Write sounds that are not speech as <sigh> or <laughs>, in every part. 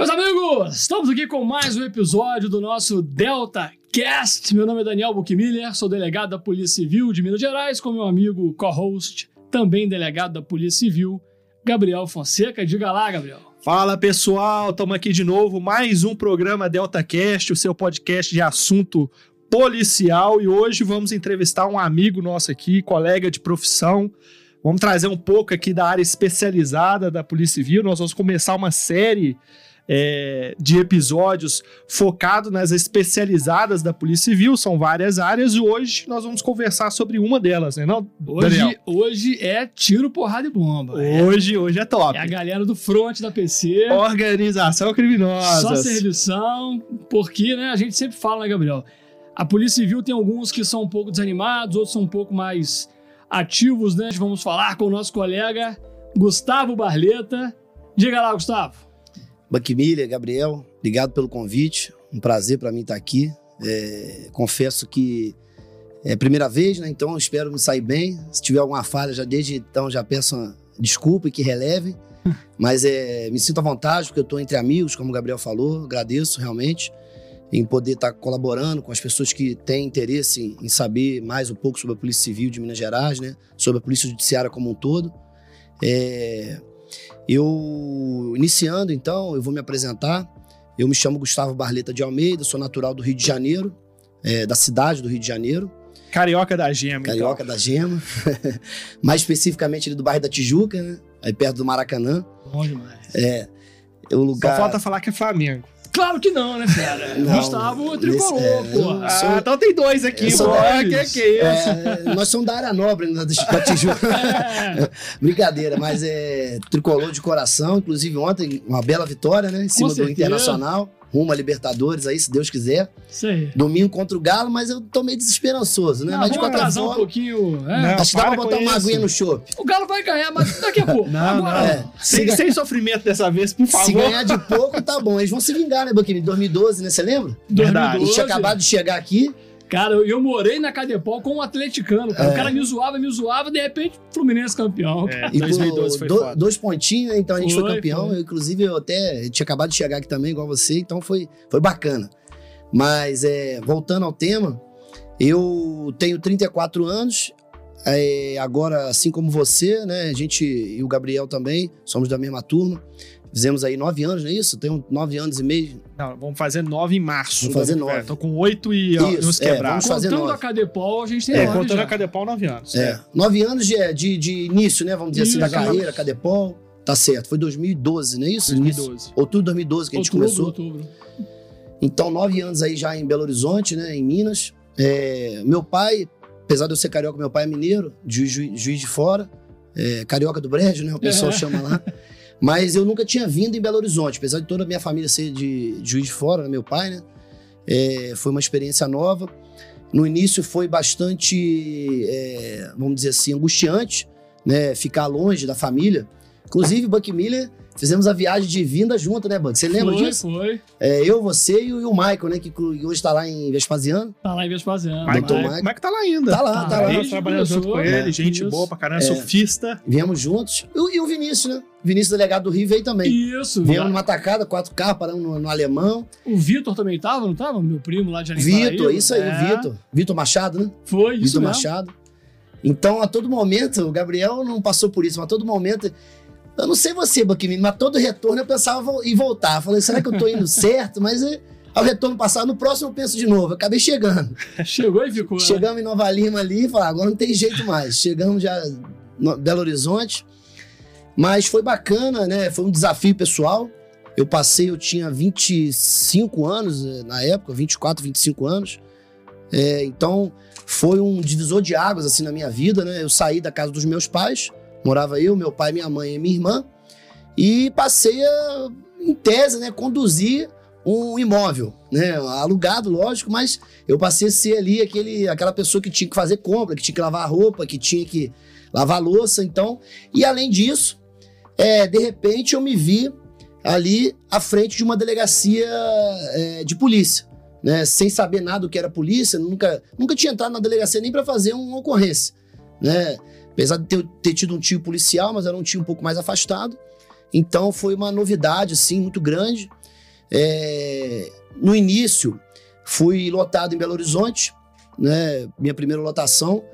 Meus amigos, estamos aqui com mais um episódio do nosso Delta Cast. Meu nome é Daniel Buchmiller, sou delegado da Polícia Civil de Minas Gerais, com meu amigo co-host, também delegado da Polícia Civil, Gabriel Fonseca. Diga lá, Gabriel. Fala pessoal, estamos aqui de novo, mais um programa Delta Cast, o seu podcast de assunto policial e hoje vamos entrevistar um amigo nosso aqui, colega de profissão. Vamos trazer um pouco aqui da área especializada da Polícia Civil. Nós vamos começar uma série é, de episódios focado nas especializadas da Polícia Civil, são várias áreas, e hoje nós vamos conversar sobre uma delas, né, não, hoje, hoje é tiro, porrada e bomba. Hoje, é, hoje é top. É a galera do front da PC. Organização criminosa. Só servição, porque né, a gente sempre fala, né, Gabriel? A Polícia Civil tem alguns que são um pouco desanimados, outros são um pouco mais ativos, né? Vamos falar com o nosso colega Gustavo Barleta. Diga lá, Gustavo. Buckmiller, Gabriel, obrigado pelo convite. Um prazer para mim estar aqui. É, confesso que é a primeira vez, né? Então espero me sair bem. Se tiver alguma falha, já desde então já peço uma desculpa e que releve. <laughs> Mas é, me sinto à vontade, porque eu estou entre amigos, como o Gabriel falou. Agradeço realmente em poder estar colaborando com as pessoas que têm interesse em, em saber mais um pouco sobre a Polícia Civil de Minas Gerais, né? Sobre a Polícia Judiciária como um todo. É, eu, iniciando então, eu vou me apresentar. Eu me chamo Gustavo Barleta de Almeida, sou natural do Rio de Janeiro, é, da cidade do Rio de Janeiro. Carioca da Gema, então. Carioca então. da Gema. <laughs> Mais especificamente ali do bairro da Tijuca, né? Aí perto do Maracanã. Bom demais. É. O lugar... Só falta falar que é Flamengo. Claro que não, né, cara? <laughs> Não, Gustavo tricolor, é, pô. Sou... Ah, então tem dois aqui, pô. Ah, que, que é isso? É, nós somos da área nobre né, da Tijuca. É. <laughs> Brincadeira, mas é tricolor de coração. Inclusive ontem, uma bela vitória, né? Em cima do Internacional rumo a Libertadores aí, se Deus quiser. Sei. Domingo contra o Galo, mas eu tô meio desesperançoso, né? Não, mas de qualquer forma. um pouquinho. É. Não, acho que dá pra botar uma aguinha no chopp. O Galo vai ganhar, mas daqui a <laughs> pouco. não, Agora, não. É. Sem, se sem sofrimento dessa vez, por favor. Se ganhar de pouco, tá bom. Eles vão se vingar, né, Boquini? 2012, né? Você lembra? Verdade. Eles tinham acabado de chegar aqui. Cara, eu, morei na Cadepol com um atleticano, cara. É. O cara me zoava, me zoava, de repente, Fluminense campeão. É, 2012 foi do, foda. Dois pontinhos, então a gente foi, foi campeão. Foi. Eu, inclusive, eu até tinha acabado de chegar aqui também, igual você, então foi, foi bacana. Mas, é, voltando ao tema, eu tenho 34 anos, é, agora, assim como você, né, a gente e o Gabriel também, somos da mesma turma. Fizemos aí nove anos, não é isso? Tenho nove anos e meio. Não, vamos fazer nove em março. Vamos fazer nove. Tô com oito e isso, uns quebrados. É, vamos fazer contando nove. a Cadepol, a gente tem é, nove contando já. a Cadepol, nove anos. É, é. nove anos de, de, de, início, né? Vamos dizer isso, assim, da carreira, Cadepol. Tá certo, foi 2012, não é isso? 2012. Outubro de 2012 que a gente outubro, começou. Outubro. Então, nove anos aí já em Belo Horizonte, né? Em Minas. É, meu pai, apesar de eu ser carioca, meu pai é mineiro, juiz, juiz de fora. É, carioca do Brejo, né? O pessoal é. chama lá. <laughs> Mas eu nunca tinha vindo em Belo Horizonte, apesar de toda a minha família ser de, Juiz de Fora, né, meu pai, né? É, foi uma experiência nova. No início foi bastante, é, vamos dizer assim, angustiante, né? Ficar longe da família. Inclusive, Buck Miller Fizemos a viagem de vinda junto, né, Bug? Você lembra foi, disso? Foi, é, Eu, você e o, e o Michael, né? Que hoje tá lá em Vespasiano. Tá lá em Vespasiano. Michael, Michael. Michael. Michael tá lá ainda. Tá lá, tá, tá lá. Nós trabalhamos junto com ele, é, gente isso. boa pra caramba, é. surfista. Viemos juntos. E, e, o Vinícius, né? Vinícius, delegado do Rio, veio também. Isso. Viemos numa tacada, quatro carros, paramos no, no, Alemão. O Vitor também tava, não tava? Meu primo lá de Vitor, isso aí, é. o Vitor. Vitor Machado, né? Foi, isso Vitor. Machado. Então, a todo momento, o Gabriel não passou por isso, mas a todo momento eu não sei você, Boquimino, mas todo retorno eu pensava em voltar. Eu falei, será que eu tô indo certo? <laughs> Mas é, ao retorno passado, no próximo eu penso de novo. Eu acabei chegando. <laughs> Chegou e ficou. Né? Chegamos né? em Nova Lima ali e falei, agora não tem jeito mais. Chegamos já no Belo Horizonte. Mas foi bacana, né? Foi um desafio pessoal. Eu passei, eu tinha 25 anos eh, na época, 24, 25 anos. É, então, foi um divisor de águas assim na minha vida, né? Eu saí da casa dos meus pais Morava eu, meu pai, minha mãe e minha irmã. E passei a, em tese, né, conduzir um imóvel, né, alugado, lógico, mas eu passei a ser ali aquele, aquela pessoa que tinha que fazer compra, que tinha que lavar roupa, que tinha que lavar louça, então. E além disso, é, de repente eu me vi ali à frente de uma delegacia é, de polícia, né, sem saber nada do que era polícia, nunca, nunca tinha entrado na delegacia nem para fazer uma ocorrência, né. Apesar de ter, ter tido um tio policial, mas era um tio um pouco mais afastado. Então foi uma novidade, assim, muito grande. É, no início, fui lotado em Belo Horizonte, né? Minha primeira lotação.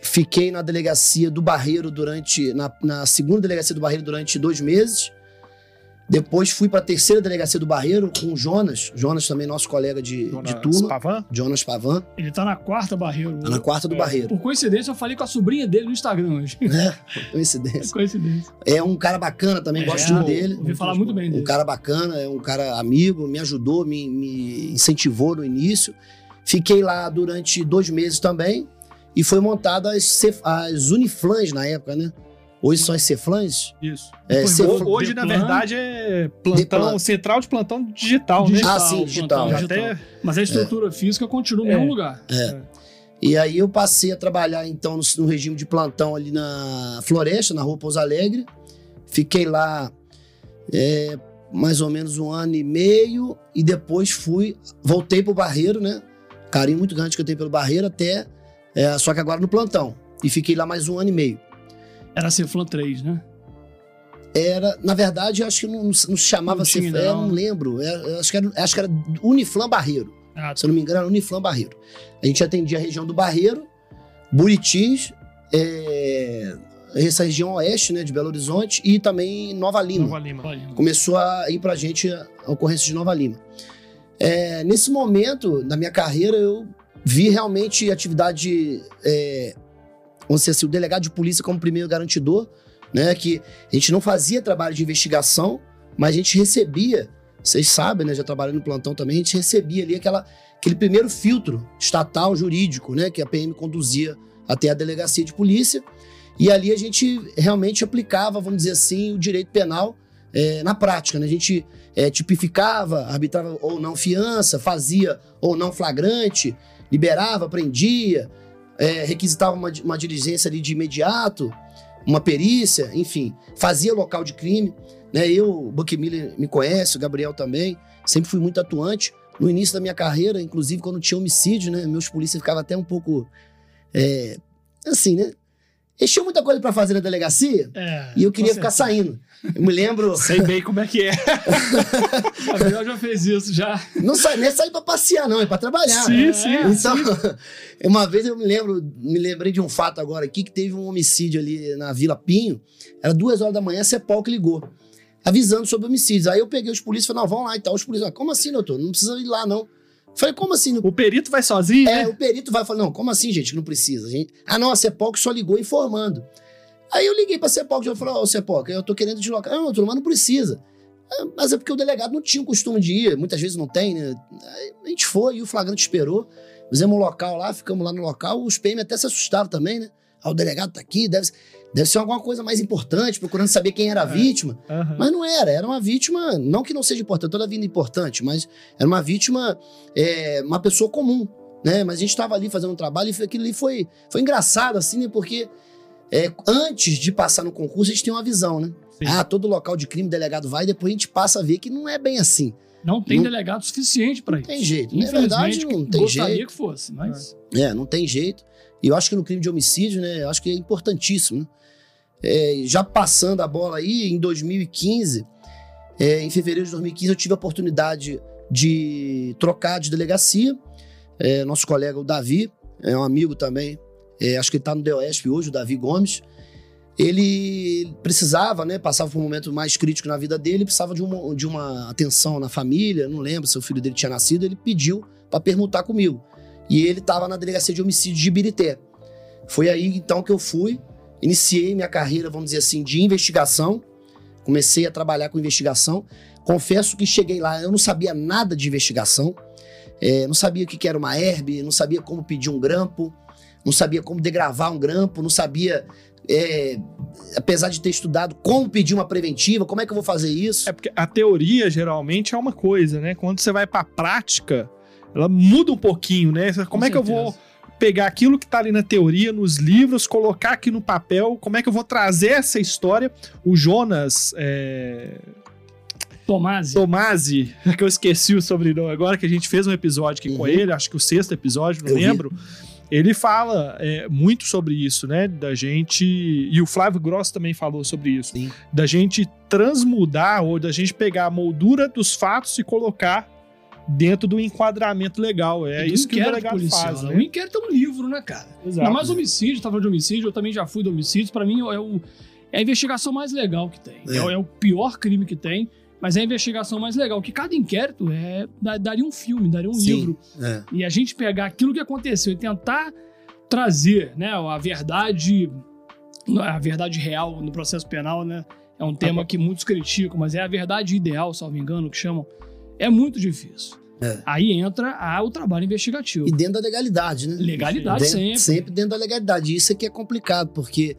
Fiquei na delegacia do Barreiro durante. Na, na segunda delegacia do Barreiro durante dois meses. Depois fui para a terceira delegacia do Barreiro com o Jonas. Jonas também, nosso colega de, Jonas de turma. Pavan? Jonas Pavan. Ele tá na quarta barreira. Tá na quarta do É. Barreiro. Por coincidência, eu falei com a sobrinha dele no Instagram hoje. <laughs> né? Coincidência. coincidência. É um cara bacana também, gosto É, muito dele. Ouvi falar muito bem dele. Um cara bacana, é um cara amigo, me ajudou, me, me incentivou no início. Fiquei lá durante dois meses também. E foi montada as, as Uniflans na época, né? Hoje são as Ceflans. Isso. É, Cefl- Ho- Hoje, na verdade, é plantão, Deplan. central de plantão digital, né? Ah, sim, digital. Já até Mas a estrutura física continua no É. mesmo lugar. E aí eu passei a trabalhar então no, no regime de plantão ali na Floresta, na rua Pouso Alegre. Fiquei lá é, mais ou menos um ano e meio e depois fui, voltei pro Barreiro, né? Carinho muito grande que eu tenho pelo Barreiro até, é, só que agora no plantão. E fiquei lá mais um ano e meio. Era Ceflan 3, né? Era, na verdade, eu acho que não, não se chamava Não tinha eu não não. lembro. É, acho, que era, acho que era Uniflan Barreiro. Ah, Se eu não me engano, era Uniflan Barreiro. A gente atendia a região do Barreiro, Buritis, é, essa região oeste, né, de Belo Horizonte, e também Nova Lima. Nova Lima. Começou a ir pra gente a ocorrência de Nova Lima. É, nesse momento da minha carreira, eu vi realmente atividade, é, vamos dizer assim, o delegado de polícia como primeiro garantidor, né, que a gente não fazia trabalho de investigação, mas a gente recebia, vocês sabem, né, já trabalhando no plantão também, a gente recebia ali aquela, aquele primeiro filtro estatal jurídico, né, que a PM conduzia até a delegacia de polícia, e ali a gente realmente aplicava, vamos dizer assim, o direito penal é, na prática, né? A gente é, tipificava, arbitrava ou não fiança, fazia ou não flagrante, liberava, prendia, é, requisitava uma, uma diligência ali de imediato, uma perícia, enfim, fazia local de crime. Né? Eu, o Buck Miller me conhece, o Gabriel também, sempre fui muito atuante. No início da minha carreira, inclusive quando tinha homicídio, né? Meus polícias ficavam até um pouco. é, assim, né? Eles tinham muita coisa pra fazer na delegacia É, e eu queria ficar saindo. Eu me lembro. <laughs> Sei bem como é que é. <laughs> O Gabriel já fez isso, já. Não sai, não é sair pra passear, não, é pra trabalhar. Sim, né? sim. Então, <laughs> uma vez eu me lembro, me lembrei de um fato agora aqui, que teve um homicídio ali na Vila Pinho. Era duas horas da manhã, a CEPOL que ligou, avisando sobre homicídios. Aí eu peguei os polícias e falei, não, vão lá e tal. Os polícias, ah, como assim, doutor? Não precisa ir lá, não. Falei, como assim? O perito vai sozinho, É, né? o perito vai falar, não, como assim, gente, que não precisa? Gente... Ah, não, a CEPOL que só ligou informando. Aí eu liguei pra CEPOL, que eu falei, ó, CEPOL, eu tô querendo deslocar. Não, doutor, mas não precisa. Ah, Mas é porque o delegado não tinha o costume de ir, muitas vezes não tem, né? Aí a gente foi e o flagrante esperou. Fizemos um local lá, ficamos lá no local, os PM até se assustaram também, né? Ah, o delegado tá aqui, deve, deve ser alguma coisa mais importante, procurando saber quem era a É. vítima. Aham. Mas não era, era uma vítima, não que não seja importante, toda vida é importante, mas era uma vítima, é, uma pessoa comum, né? Mas a gente estava ali fazendo um trabalho e foi- aquilo ali foi, foi engraçado, assim, né? Porque é, antes de passar no concurso, a gente tem uma visão, né? Sim. Ah, todo local de crime, o delegado vai, e depois a gente passa a ver que não é bem assim. Não tem Não- delegado suficiente Não isso. tem jeito. Na verdade, não tem gostaria jeito. que fosse, mas... É, não tem jeito. E eu acho que no crime de homicídio, né? Eu acho que é importantíssimo, né? É, já passando a bola aí, em 2015, é, em fevereiro de 2015, eu tive a oportunidade de trocar de delegacia. É, nosso colega, o Davi, é um amigo também, é, acho que ele está no DOESP hoje, o Davi Gomes. Ele precisava, né? Passava por um momento mais crítico na vida dele, precisava de uma, de uma atenção na família, não lembro se o filho dele tinha nascido, ele pediu para permutar comigo. E ele estava na delegacia de homicídio de Ibirité. Foi aí então que eu fui, iniciei minha carreira, vamos dizer assim, de investigação. Comecei a trabalhar com investigação. Confesso que cheguei lá, eu não sabia nada de investigação. É, não sabia o que era uma herb, não sabia como pedir um grampo, não sabia como degravar um grampo, não sabia, é, apesar de ter estudado, como pedir uma preventiva, como é que eu vou fazer isso. É porque a teoria geralmente é uma coisa, né? Quando você vai pra prática, ela muda um pouquinho, né? Como é que eu vou pegar aquilo que tá ali na teoria, nos livros, colocar aqui no papel? Como é que eu vou trazer essa história? O Jonas é... Tomasi. Tomasi, <laughs> que eu esqueci o sobrenome agora, que a gente fez um episódio aqui com Uhum. ele, acho que o sexto episódio, não Eu vi. Ele fala é, muito sobre isso, né? Da gente. E o Flávio Gross também falou sobre isso. Sim. Da gente transmudar ou da gente pegar a moldura dos fatos e colocar dentro do enquadramento legal. É isso que o delegado policial, faz, né? né? O inquérito é um livro, né, cara? Exato. Ainda mais homicídio, tava falando de homicídio, eu também já fui do homicídio. Pra mim é, o- é a investigação mais legal que tem. É, É. é o pior crime que tem, mas é a investigação mais legal. Que cada inquérito é, daria um filme, daria um Sim. livro. É. E a gente pegar aquilo que aconteceu e tentar trazer né, a verdade, a verdade real no processo penal, né? É um tema que muitos criticam, mas é a verdade ideal, salvo engano, que chamam. É muito difícil. É. Aí entra a- o trabalho investigativo. E dentro da legalidade, né? Legalidade Dentro- sempre. Sempre dentro da legalidade. Isso é que é complicado, porque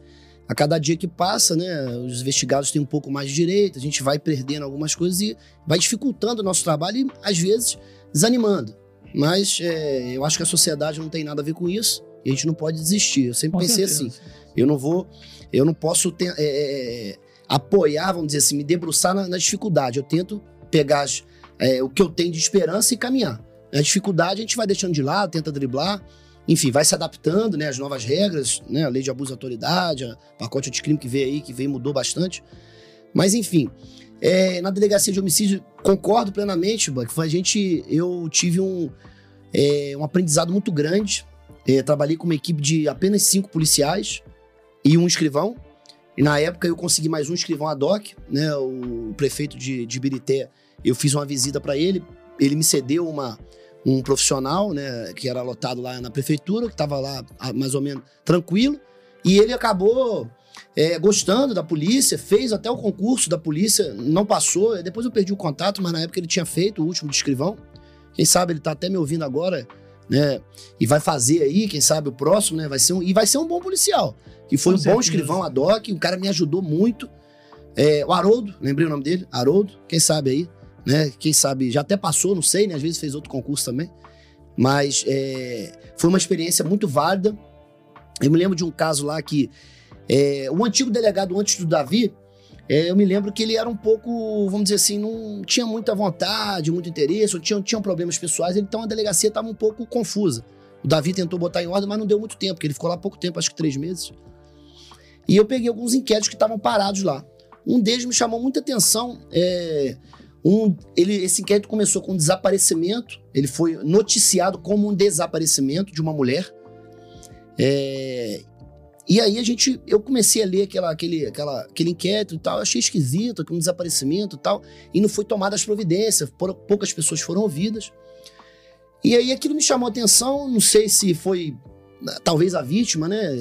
a cada dia que passa, né, os investigados têm um pouco mais de direito, a gente vai perdendo algumas coisas e vai dificultando o nosso trabalho e, às vezes, desanimando. Mas é, eu acho que a sociedade não tem nada a ver com isso e a gente não pode desistir. Eu sempre Com pensei certeza. assim: eu não vou, eu não posso ter- é, é, apoiar, vamos dizer assim, me debruçar na, na dificuldade. Eu tento pegar as- é, o que eu tenho de esperança e caminhar. A dificuldade a gente vai deixando de lado, tenta driblar, enfim, vai se adaptando, né, às novas regras, né, a lei de abuso de autoridade, a pacote de crime que veio aí, que veio mudou bastante. Mas enfim, é, na delegacia de homicídio, concordo plenamente, foi a gente, eu tive um, é, um aprendizado muito grande. É, trabalhei com uma equipe de apenas cinco policiais e um escrivão. E na época eu consegui mais um escrivão ad hoc, né? O prefeito de, de Birité, eu fiz uma visita para ele, ele me cedeu uma, um profissional, né, que era lotado lá na prefeitura, que estava lá mais ou menos tranquilo, e ele acabou é, gostando da polícia, fez até o concurso da polícia, não passou, depois eu perdi o contato, mas na época ele tinha feito o último de escrivão. Quem sabe ele tá até me ouvindo agora, né? E vai fazer aí, quem sabe o próximo, né? Vai ser um, e vai ser um bom policial. Que foi Com um bom certeza. escrivão ad hoc, o cara me ajudou muito. É, o Haroldo, lembrei o nome dele, Haroldo, quem sabe aí, né? Quem sabe já até passou, não sei, né? Às vezes fez outro concurso também. Mas é, foi uma experiência muito válida. Eu me lembro de um caso lá que é, o antigo delegado antes do Davi, é, eu me lembro que ele era um pouco, vamos dizer assim, não tinha muita vontade, muito interesse, ou tinha, tinha problemas pessoais, então a delegacia estava um pouco confusa. O Davi tentou botar em ordem, mas não deu muito tempo, porque ele ficou lá pouco tempo, acho que três meses. E eu peguei alguns inquéritos que estavam parados lá. Um deles me chamou muita atenção. é, um, ele, esse inquérito começou com um desaparecimento. Ele foi noticiado como um desaparecimento de uma mulher. É, e aí a gente, eu comecei a ler aquela, aquele, aquela, aquele inquérito e tal, achei esquisito, um desaparecimento e tal, e não foi tomada as providências, poucas pessoas foram ouvidas. E aí aquilo me chamou a atenção, não sei se foi né, talvez a vítima, né,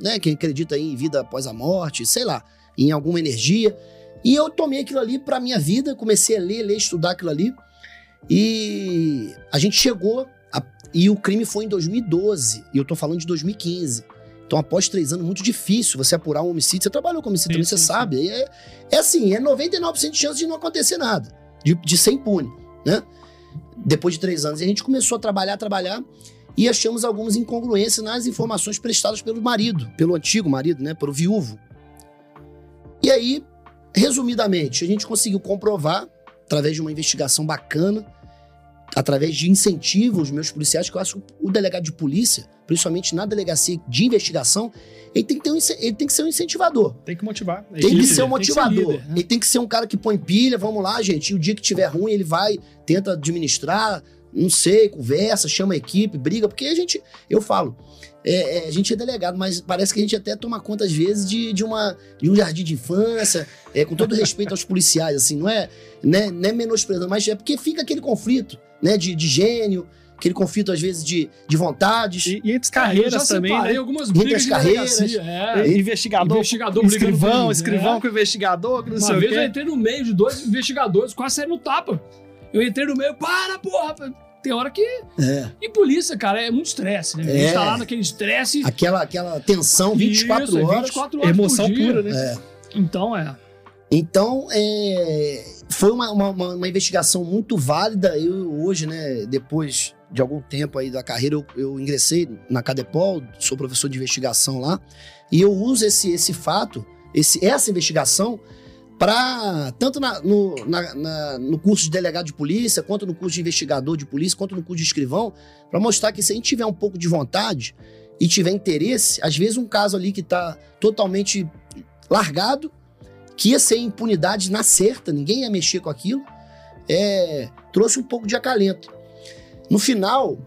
né, quem acredita em vida após a morte, sei lá, em alguma energia. E eu tomei aquilo ali pra minha vida, comecei a ler, ler, estudar aquilo ali. E a gente chegou, a- e o crime foi em 2012, e eu tô falando de 2015. Então, após três anos, muito difícil você apurar um homicídio. Você trabalhou com homicídio, Sim, também, você sim, sim. sabe. É, é assim, é 99% de chance de não acontecer nada, de, de ser impune, né? Depois de três anos. E a gente começou a trabalhar, trabalhar, e achamos algumas incongruências nas informações prestadas pelo marido, pelo antigo marido, né? Pelo viúvo. E aí, resumidamente, a gente conseguiu comprovar, através de uma investigação bacana, através de incentivo aos meus policiais, que eu acho que o delegado de polícia, principalmente na delegacia de investigação, ele tem que, ter um, ele tem que ser um incentivador. Tem que motivar. É Tem que isso. ser um tem que ser motivador. líder, né? Ele tem que ser um cara que põe pilha, vamos lá, gente. E o dia que tiver ruim, ele vai, tenta administrar, não sei, conversa, chama a equipe, briga, porque a gente, eu falo, é, é, a gente é delegado, mas parece que a gente até toma conta, às vezes, de, de, uma, de um jardim de infância, é, com todo respeito aos <laughs> policiais, assim, não é, né, não é menosprezando, mas é porque fica aquele conflito, né, de, de gênio, aquele conflito, às vezes, de, de vontades. E, e entre carreiras também, né? algumas Entre brigas as de carreiras. delegacia, é. Investigador, Investigador brigando escrivão, escrivão é. com investigador, não sei Uma vez eu entrei no meio de dois investigadores, quase saí no tapa. Eu entrei no meio, para, porra! Tem hora que. É. E polícia, cara, é muito estresse, né? A gente É. tá lá naquele estresse. Aquela, aquela tensão 24 Isso, é horas. 24 horas Emoção por dia. pura, né? É. Então, é. Então, é, foi uma, uma, uma- uma investigação muito válida. Eu hoje, né, depois de algum tempo aí da carreira, eu, eu ingressei na Cadepol, sou professor de investigação lá, e eu uso esse, esse fato, esse, essa investigação, para tanto na- no, na- na- no curso de delegado de polícia, quanto no curso de investigador de polícia, quanto no curso de escrivão, para mostrar que se a gente tiver um pouco de vontade e tiver interesse, às vezes um caso ali que tá totalmente largado, que ia ser impunidade na certa, ninguém ia mexer com aquilo, é, trouxe um pouco de acalento. No final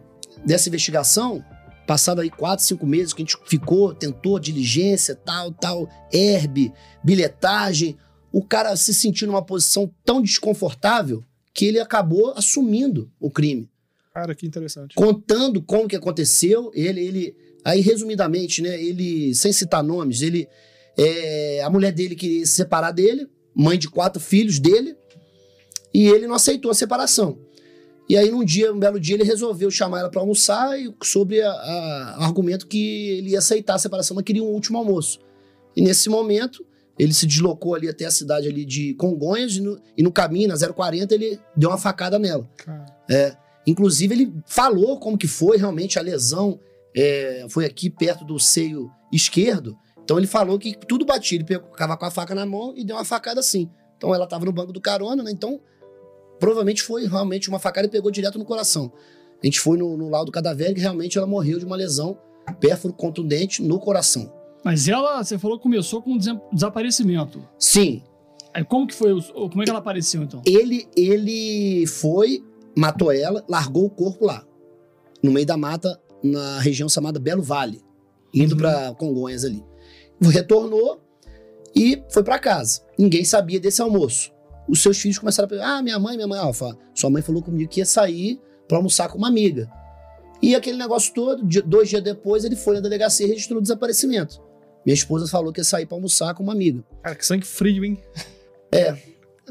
dessa investigação, passado aí quatro, cinco meses que a gente ficou, tentou diligência, tal, tal, herb, bilhetagem, o cara se sentiu numa posição tão desconfortável que ele acabou assumindo o crime, Cara, que interessante. contando como que aconteceu. Ele, ele, aí resumidamente, né? Ele, sem citar nomes, ele, é, a mulher dele queria se separar dele, mãe de quatro filhos dele, e ele não aceitou a separação. E aí, num dia, um belo dia, ele resolveu chamar ela para almoçar e sobre a- a- o argumento que ele ia aceitar a separação, mas queria um último almoço. E nesse momento, ele se deslocou ali até a cidade ali de Congonhas e no, e no caminho, na 040, ele deu uma facada nela. Cara, Inclusive, ele falou como que foi realmente a lesão. é, foi aqui perto do seio esquerdo. Então ele falou que tudo batia. Ele ficava com a faca na mão e deu uma facada assim. Então ela estava no banco do carona, né? Então, provavelmente foi realmente uma facada e pegou direto no coração. A gente foi no, no laudo cadavérico e realmente ela morreu de uma lesão pérfuro contundente no coração. Mas ela, você falou que começou com um desa- desaparecimento. Sim, Aí como que foi? o- Como é que ela apareceu, então? ele, ele foi, matou ela, largou o corpo lá, no meio da mata, na região chamada Belo Vale, indo Uhum. pra Congonhas ali. Retornou e foi pra casa. Ninguém sabia desse almoço. Os seus filhos começaram a perguntar: Ah, minha mãe, minha mãe, fala, sua mãe falou comigo que ia sair pra almoçar com uma amiga. E aquele negócio todo, dois dias depois, ele foi na delegacia e registrou o desaparecimento. Minha esposa falou que ia sair pra almoçar com uma amiga. cara, que sangue frio, hein?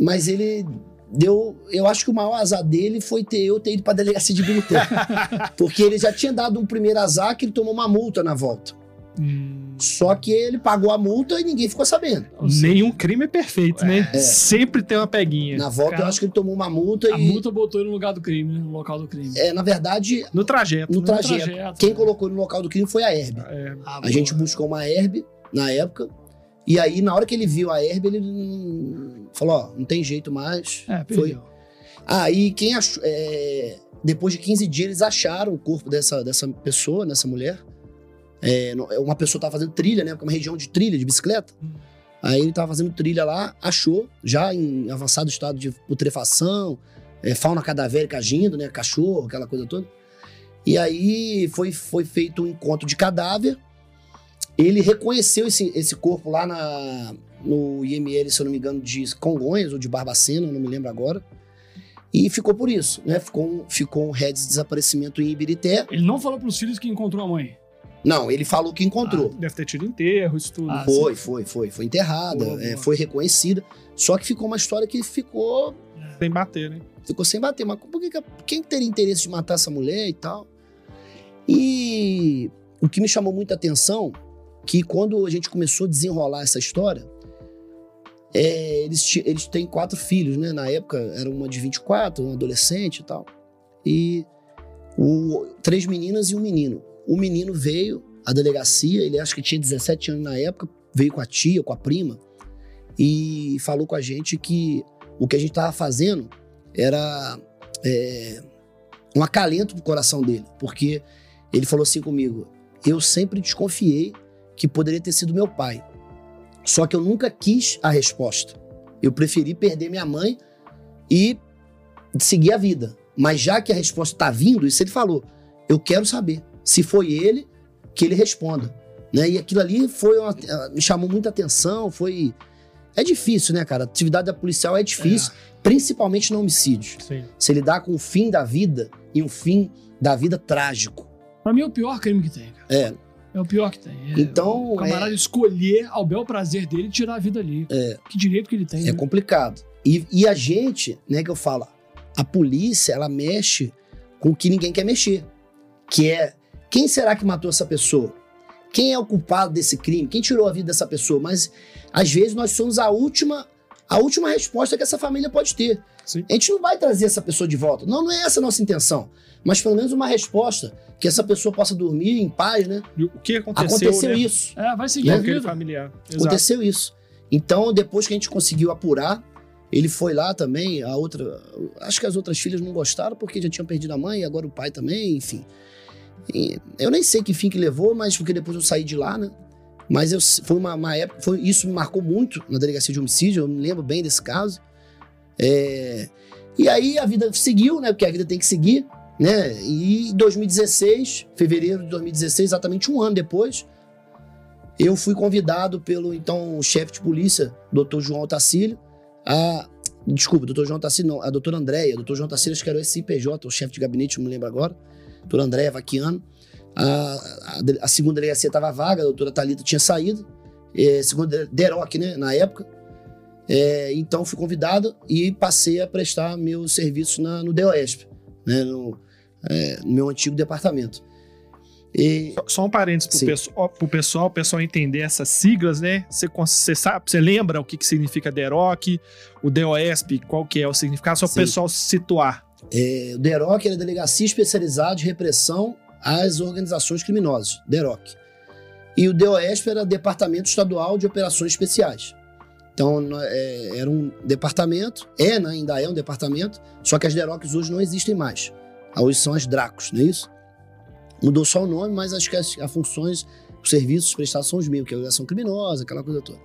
Mas ele deu. Eu acho que o maior azar dele foi ter eu ter ido pra delegacia de Biruté. <laughs> porque ele já tinha dado um primeiro azar que ele tomou uma multa na volta. Só que ele pagou a multa e ninguém ficou sabendo. Nenhum crime é perfeito, né? É. Sempre tem uma peguinha. Na volta Cara, eu acho que ele tomou uma multa A e. multa botou ele no lugar do crime, né? No local do crime. É, na verdade, No trajeto. no né? trajeto. trajeto, Quem né? colocou ele no local do crime foi a Herb. É, Ah, A boa. gente buscou uma Herb na época. E aí, na hora que ele viu a Herb, ele hum, falou: Ó, não tem jeito mais. É, foi, perdeu. Ah, e quem achou. é, depois de 15 dias, eles acharam o corpo dessa, dessa pessoa, dessa mulher. É, no- uma pessoa tava fazendo trilha, né? Porque é uma região de trilha, de bicicleta. Aí ele tava fazendo trilha lá, achou, já em avançado estado de putrefação, é, fauna cadavérica agindo, né? Cachorro, aquela coisa toda. E aí foi, foi feito um encontro de cadáver. Ele reconheceu esse, esse corpo lá na, no IML, se eu não me engano, de Congonhas ou de Barbacena, não me lembro agora. E ficou por isso, né? Ficou, um- ficou um desaparecimento em Ibirité. Ele não falou pros filhos que encontrou a mãe. Não, ele falou que encontrou. Deve ter tido enterro, isso tudo. Ah, foi, foi, foi. Foi enterrada, Boa, é, boa. foi reconhecida. Só que ficou uma história que ficou, Sem bater, né? ficou sem bater. Mas por que, quem teria interesse de matar essa mulher e tal? E o que me chamou muita atenção, que quando a gente começou a desenrolar essa história, é, eles, eles têm quatro filhos, né? Na época era uma de 24, um adolescente e tal. E o- três meninas e um menino. O menino veio à delegacia, ele acho que tinha 17 anos na época, veio com a tia, com a prima, e falou com a gente que o que a gente estava fazendo era é, um acalento pro coração dele, porque ele falou assim comigo: eu sempre desconfiei que poderia ter sido meu pai, só que eu nunca quis a resposta. Eu preferi perder minha mãe e seguir a vida. Mas já que a resposta está vindo, isso ele falou, eu quero saber se foi ele que ele responda. Né? E aquilo ali foi uma- me chamou muita atenção, foi é difícil, né, cara? A atividade da policial é difícil, principalmente no homicídio. Sim. Você lidar com o fim da vida e um fim da vida trágico. Pra mim é o pior crime que tem, cara. É, É o pior que tem. É Então, O camarada escolher ao bel prazer dele tirar a vida ali. É. Que direito que ele tem. é né? complicado. E, e a gente, né, que eu falo, a polícia, ela mexe com o que ninguém quer mexer. Que é, quem será que matou essa pessoa? Quem é o culpado desse crime? Quem tirou a vida dessa pessoa? Mas, às vezes, nós somos a última, a última resposta que essa família pode ter. Sim. A gente não vai trazer essa pessoa de volta. Não, não é essa a nossa intenção. Mas, pelo menos, uma resposta que essa pessoa possa dormir em paz, né? E O que aconteceu, Aconteceu né? isso. É, vai seguir Com a vida. familiar. Exato. Aconteceu isso. Então, depois que a gente conseguiu apurar, ele foi lá também, a outra. Acho que as outras filhas não gostaram porque já tinham perdido a mãe, e agora o pai também, enfim. E eu nem sei que fim que levou, mas porque depois eu saí de lá, né? Mas eu, foi uma, uma época, foi, isso me marcou muito na delegacia de homicídio, eu me lembro bem desse caso. É, e aí a vida seguiu, né? Porque a vida tem que seguir, né? E em 2016, fevereiro de 2016, exatamente um ano depois, eu fui convidado pelo então chefe de polícia, doutor João Otacílio, a. Desculpa, doutor João Otacílio, não, a doutora Andréia, doutor João Otacílio, acho que era o SIPJ, o chefe de gabinete, não me lembro agora, doutora Andréia Vaquiano. A, a, a, segunda delegacia estava vaga, a doutora Thalita tinha saído, é, segunda Deroc, né, na época. É, então fui convidado e passei a prestar meu serviço na, no DOESP, né, no, é, no meu antigo departamento. E... Só, só um parênteses pessoal, pro pessoal, o pessoal entender essas siglas, né? Você, você sabe, você lembra o que, que significa DEROC, o DOESP, qual que é o significado, só para o pessoal situar. É, o DEROC é a Delegacia Especializada de Repressão às Organizações Criminosas, DEROC. E o DOESP era Departamento Estadual de Operações Especiais. Então, é, era um departamento, é, né, ainda é um departamento, só que as DEROCs hoje não existem mais. Hoje são as DRACOS, não é isso? Mudou só o nome, mas acho que as, as funções, os serviços prestados são os mesmos, que é a organização criminosa, aquela coisa toda.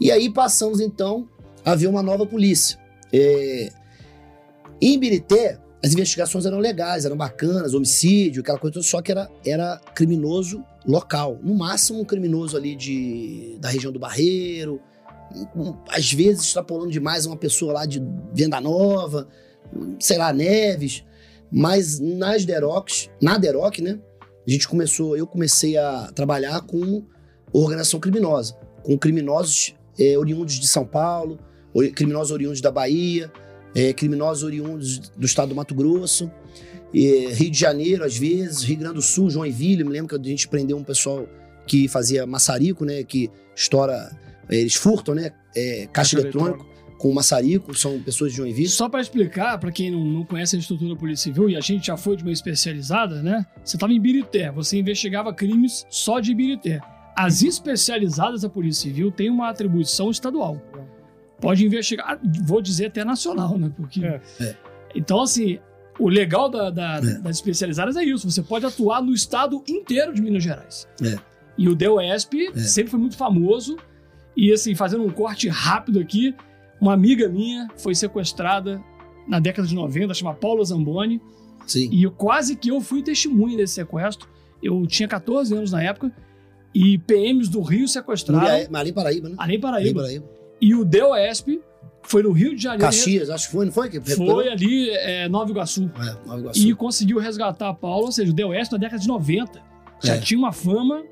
E aí passamos então a ver uma nova polícia. É... Em Ibirité, as investigações eram legais, eram bacanas, homicídio, aquela coisa toda, só que era, era criminoso local. No máximo, um criminoso ali de, da região do Barreiro, às vezes extrapolando demais uma pessoa lá de Venda Nova, sei lá, Neves. Mas nas Derocs, na Deroc, né? A gente começou, eu comecei a trabalhar com organização criminosa, com criminosos é, oriundos de São Paulo, criminosos oriundos da Bahia, é, criminosos oriundos do estado do Mato Grosso, é, Rio de Janeiro, às vezes, Rio Grande do Sul, Joinville. Me lembro que a gente prendeu um pessoal que fazia maçarico, né? Que estoura, eles furtam, né? É, caixa, caixa eletrônico. com o Maçarico, são pessoas de Joinville. Só para explicar, para quem não, não, conhece a estrutura Polícia Civil, e a gente já foi de uma especializada, né? Você estava em Birité, você investigava crimes só de Birité. As especializadas da Polícia Civil têm uma atribuição estadual. Pode investigar, vou dizer até nacional, né? Porque. É. É. Então, assim, o legal da, da, é. das especializadas é isso. Você pode atuar no estado inteiro de Minas Gerais. É. E o DOESP é. sempre foi muito famoso. E, assim, fazendo um corte rápido aqui, uma amiga minha foi sequestrada na década de 90, chama Paula Zamboni. Sim. E eu, quase que eu fui testemunha desse sequestro. Eu tinha 14 anos na época. E PMs do Rio sequestraram. Ali Paraíba, né? Ali Paraíba. Paraíba. E o DOESP foi no Rio de Janeiro. Caxias, acho que foi, não foi? Que foi ali, é, Nova Iguaçu. É, Nova Iguaçu. E conseguiu resgatar a Paula, ou seja, o DOESP na década de 90. Já é. tinha uma fama.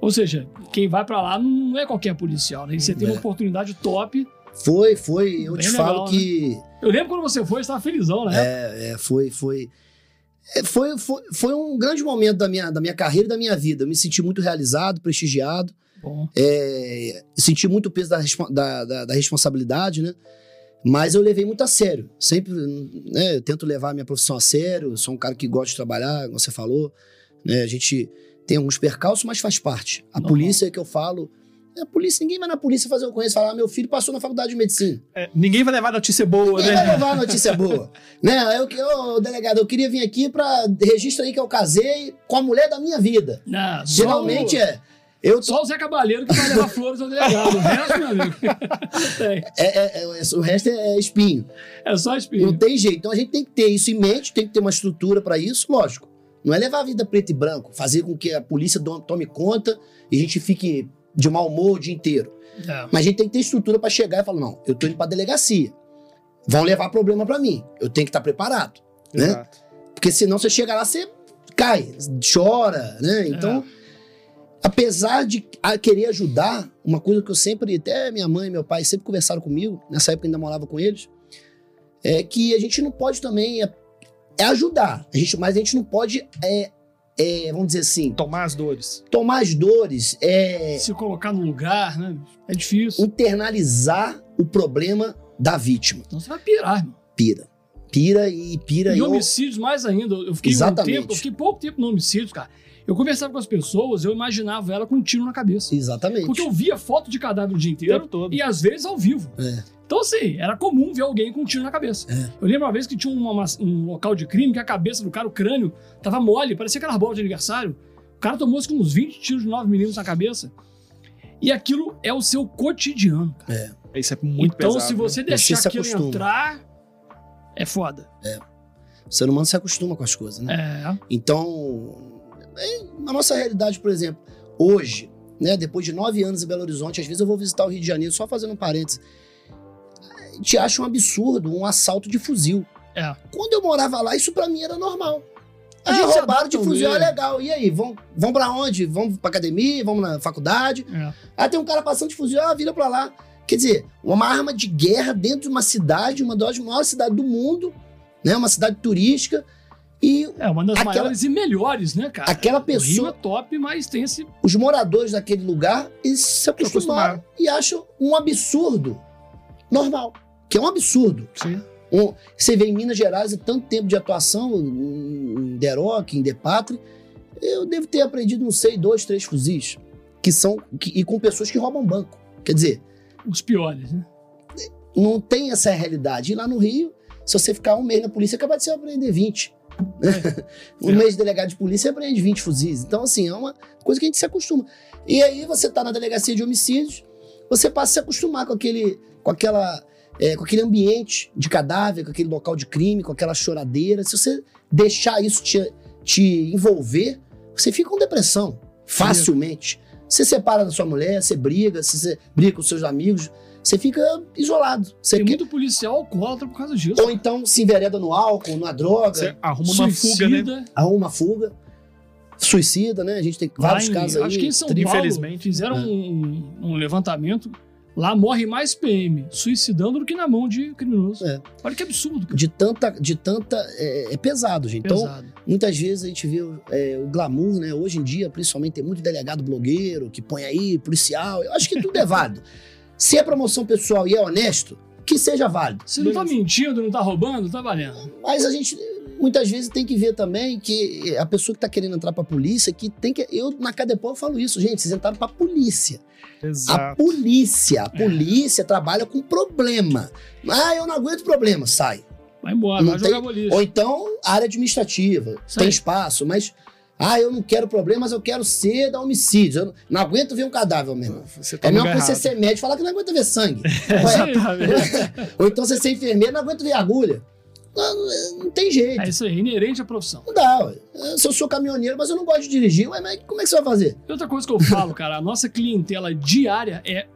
Ou seja, quem vai para lá não é qualquer policial, né? E você tem uma é. oportunidade top foi, foi. Eu Bem te legal, falo que. Né? Eu lembro quando você foi, você estava felizão, né? É, é foi, foi. É, foi, foi, foi um grande momento da minha, da minha carreira e da minha vida. Eu me senti muito realizado, prestigiado. É, senti muito o peso da, da, da, da, responsabilidade, né? Mas eu levei muito a sério. Sempre, né? Eu tento levar a minha profissão a sério. Sou um cara que gosta de trabalhar, como você falou. Né? A gente tem alguns percalços, mas faz parte. A Normal. polícia é que eu falo a polícia, ninguém vai na polícia fazer o conheço falar, ah, meu filho passou na faculdade de medicina. É, ninguém vai levar notícia boa, ninguém né? vai levar notícia boa. <laughs> né? Eu, eu, delegado, eu queria vir aqui pra registro aí que eu casei com a mulher da minha vida. Não, Geralmente o... é. Eu tô... Só o Zé Cabaleiro que vai levar <laughs> flores ao delegado. O resto, meu amigo. <laughs> é, é, é, o resto é espinho. É só espinho. Não tem jeito. Então a gente tem que ter isso em mente, tem que ter uma estrutura para isso, lógico. Não é levar a vida preto e branco, fazer com que a polícia tome conta e a gente fique de mau humor o dia inteiro. É. Mas a gente tem que ter estrutura para chegar e falar: não, eu tô indo pra delegacia. Vão levar problema para mim. Eu tenho que estar tá preparado. Né? Exato. Né? Porque senão você chega lá, você cai, chora, né? Então, é. Apesar de querer ajudar, uma coisa que eu sempre, até minha mãe e meu pai sempre conversaram comigo, nessa época eu ainda morava com eles, é que a gente não pode também é, é ajudar, a gente, mas a gente não pode é, é, vamos dizer assim. Tomar as dores. Tomar as dores. É, Se colocar no lugar, né? É difícil. Internalizar o problema da vítima. Então você vai pirar, irmão. Pira. Pira e pira. E, e homicídios mais ainda. Eu fiquei Exatamente. um tempo, eu fiquei pouco tempo no homicídio, cara. Eu conversava com as pessoas, eu imaginava ela com um tiro na cabeça. Exatamente. Porque eu via foto de cadáver o dia O inteiro todo. e às vezes ao vivo. É. Então, assim, era comum ver alguém com um tiro na cabeça. É. Eu lembro uma vez que tinha uma- uma- um local de crime que a cabeça do cara, o crânio, tava mole, parecia aquelas bolas de aniversário. O cara tomou que uns 20 tiros de 9 milímetros na cabeça. E aquilo é o seu cotidiano. cara. Isso é muito então, pesado. se você né? deixar Você se aquilo acostuma. entrar, é foda. O ser humano se acostuma com as coisas, né? É. Então, é, na nossa realidade, por exemplo, hoje, né, depois de nove anos em Belo Horizonte, às vezes eu vou visitar o Rio de Janeiro, só fazendo um parênteses, gente acha um absurdo um assalto de fuzil. É. Quando eu morava lá, isso pra mim era normal. A Ah, gente se roubaram de fuzil, é legal. E aí, vão, vão pra onde? Vão pra academia? Vão na faculdade? é. Ah, tem um cara passando de fuzil, ah, vira pra lá. Quer dizer, uma arma de guerra dentro de uma cidade, uma das maiores cidades do mundo, né? Uma cidade turística. E É uma das Aquela- maiores e melhores, né, cara? aquela O Rio pessoa, é top, mas tem esse. os moradores daquele lugar, eles se acostumaram, acostumaram. e acham um absurdo normal. Que é um absurdo. Um- você vê em Minas Gerais, tanto tempo de atuação, em em Deroc, em Depatre, eu devo ter aprendido, não sei, dois, três fuzis. Que são. que- e com pessoas que roubam banco. Quer dizer, Os piores, né? não tem essa realidade. E lá no Rio, se você ficar um mês na polícia, acaba de se aprender 20. Um É. <laughs> mês de delegado de polícia, você aprende 20 fuzis. Então, assim, é uma coisa que a gente se acostuma. E aí, você tá na delegacia de homicídios, você passa a se acostumar com aquele, com aquela, é, com aquele ambiente de cadáver, com aquele local de crime, com aquela choradeira. Se você deixar isso te, te envolver, você fica com depressão facilmente. Você separa da sua mulher, você briga, você briga com seus amigos, você fica isolado. Você Tem quer- muito policial alcoólatra por causa disso. ou então se envereda no álcool, na droga, Você arruma uma fuga, né? Suicida. arruma uma fuga, suicida, né? A gente tem vários em- casos aí. Acho que em São tri- Paulo infelizmente, fizeram né? um, um levantamento. Lá morre mais PM suicidando do que na mão de criminoso. É. Olha que absurdo, cara. De tanta. De tanta é, é pesado, gente. Então, Pesado. muitas vezes a gente vê é, o glamour, né? Hoje em dia, principalmente, tem muito delegado blogueiro que põe aí, policial. Eu acho que tudo é válido. <laughs> Se é promoção pessoal e é honesto, que seja válido. Se não tá mentindo, não tá roubando, tá valendo. Mas a gente muitas vezes tem que ver também que a pessoa que tá querendo entrar pra polícia, que tem que. Eu, na Cadepol, eu falo isso, gente, vocês entraram pra polícia. A Exato. polícia, a polícia trabalha com problema. Ah, eu não aguento problema, sai. Vai embora, Não vai tem- jogar boliche. Ou então, área administrativa, Isso tem espaço, mas. Ah, eu não quero problema, mas eu quero ser da homicídio. Eu não, não aguento ver um cadáver mesmo. Você tá É a mesma coisa você ser médico e falar que não aguenta ver sangue. <laughs> É, <laughs> ou então você ser enfermeiro, não aguenta ver agulha. Não, não- não tem jeito. É isso aí, inerente à profissão. Não dá, ué. Se eu sou caminhoneiro, mas eu não gosto de dirigir, ué, mas como é que você vai fazer? E outra coisa que eu falo, cara, a nossa clientela diária é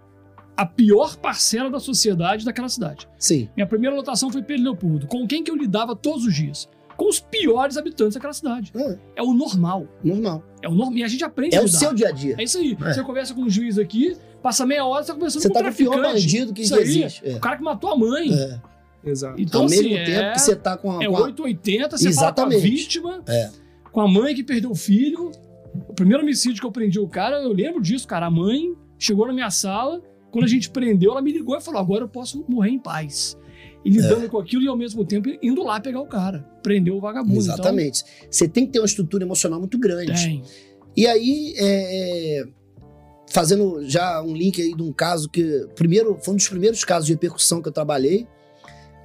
a pior parcela da sociedade daquela cidade. Sim, Minha primeira lotação foi Pedro Leopoldo. Com quem que eu lidava todos os dias? Com os piores habitantes daquela cidade. é, É o normal. normal. É o normal. E a gente aprende É a o seu dia a dia. É isso aí. É. Você conversa com um juiz aqui, passa meia hora, você tá conversando Você com tá um com o pior traficante. bandido que Isso aí. existe. É. O cara que matou a mãe. É. Exato. Então, Ao assim, mesmo é, tempo que você tá com a. é com a- 880, você Exatamente. fala com a vítima, É. com a mãe que perdeu o filho. O primeiro homicídio que eu prendi o cara, eu lembro disso, cara. A mãe chegou na minha sala, quando a gente prendeu, ela me ligou e falou: agora eu posso morrer em paz. E lidando É. com aquilo e ao mesmo tempo indo lá pegar o cara. Prendeu o vagabundo. Exatamente. Você tem que ter uma estrutura emocional muito grande. Então, tem. E aí, é, é, fazendo já um link aí de um caso que. Primeiro, foi um dos primeiros casos de repercussão que eu trabalhei.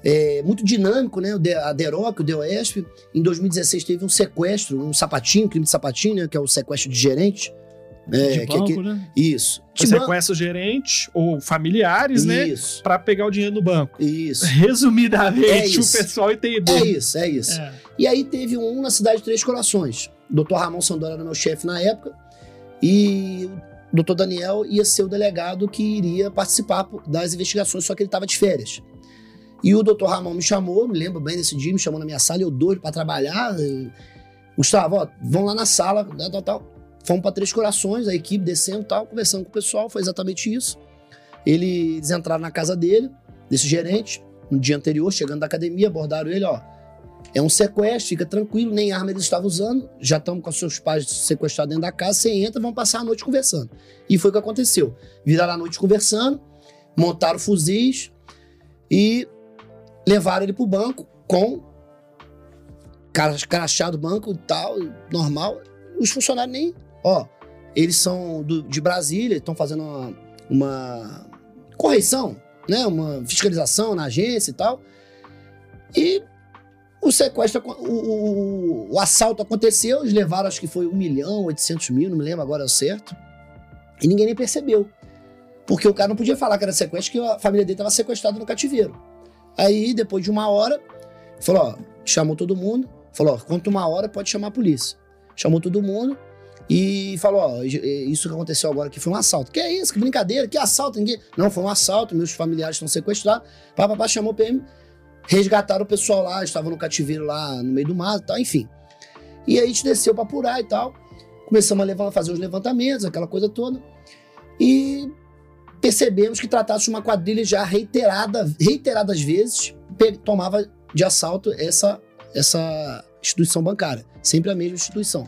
É, muito dinâmico, né? A Deroc, o DOESP, em 2016 teve um sequestro, um sapatinho, crime de sapatinho, né? Que é o sequestro de gerente. É, de que- banco, que- né? isso. Você De ban- sequestra o gerente ou familiares, né? Isso, Pra pegar o dinheiro no banco. isso. <laughs> Resumidamente, É o isso. pessoal entender. É isso, é isso. É. E aí teve um na cidade de Três Corações. O doutor Ramon Sandora era meu chefe na época. E o doutor Daniel ia ser o delegado que iria participar das investigações, só que ele estava de férias. E o doutor Ramon me chamou, me lembro bem desse dia, me chamou na minha sala, eu doido para trabalhar. e, Gustavo, ó, vão lá na sala, tal, tal, tal. Fomos para Três Corações, a equipe descendo tal, conversando com o pessoal, foi exatamente isso. Eles entraram na casa dele, desse gerente, no dia anterior, chegando da academia, abordaram ele, ó. É um sequestro, fica tranquilo, nem arma eles estavam usando. Já estamos com seus pais sequestrados dentro da casa. Você entra, vão passar a noite conversando. E foi o que aconteceu. Viraram a noite conversando, montaram fuzis e levaram ele pro banco com crachá do banco e tal, normal. os funcionários nem. Ó, eles são do- de Brasília, estão fazendo uma, uma correção, né? Uma fiscalização na agência e tal. E o sequestro, o, o- o assalto aconteceu, eles levaram, acho que foi 1 milhão, 800 mil, não me lembro agora certo. E ninguém nem percebeu. Porque o cara não podia falar que era sequestro, que a família dele estava sequestrada no cativeiro. Aí, depois de uma hora, falou, ó, chamou todo mundo, falou, ó, quanto uma hora pode chamar a polícia. Chamou todo mundo e falou, ó, isso que aconteceu agora aqui foi um assalto. Que é isso? Que brincadeira? Que assalto? Ninguém... Não, foi um assalto, meus familiares estão sequestrados. Papapá chamou o PM, resgataram o pessoal lá, estava no cativeiro lá no meio do mato e tal, enfim. E aí a gente desceu pra apurar e tal. Começamos a fazer os levantamentos, aquela coisa toda. E percebemos que tratasse uma quadrilha já reiterada, reiteradas vezes, tomava de assalto essa, essa instituição bancária. Sempre a mesma instituição.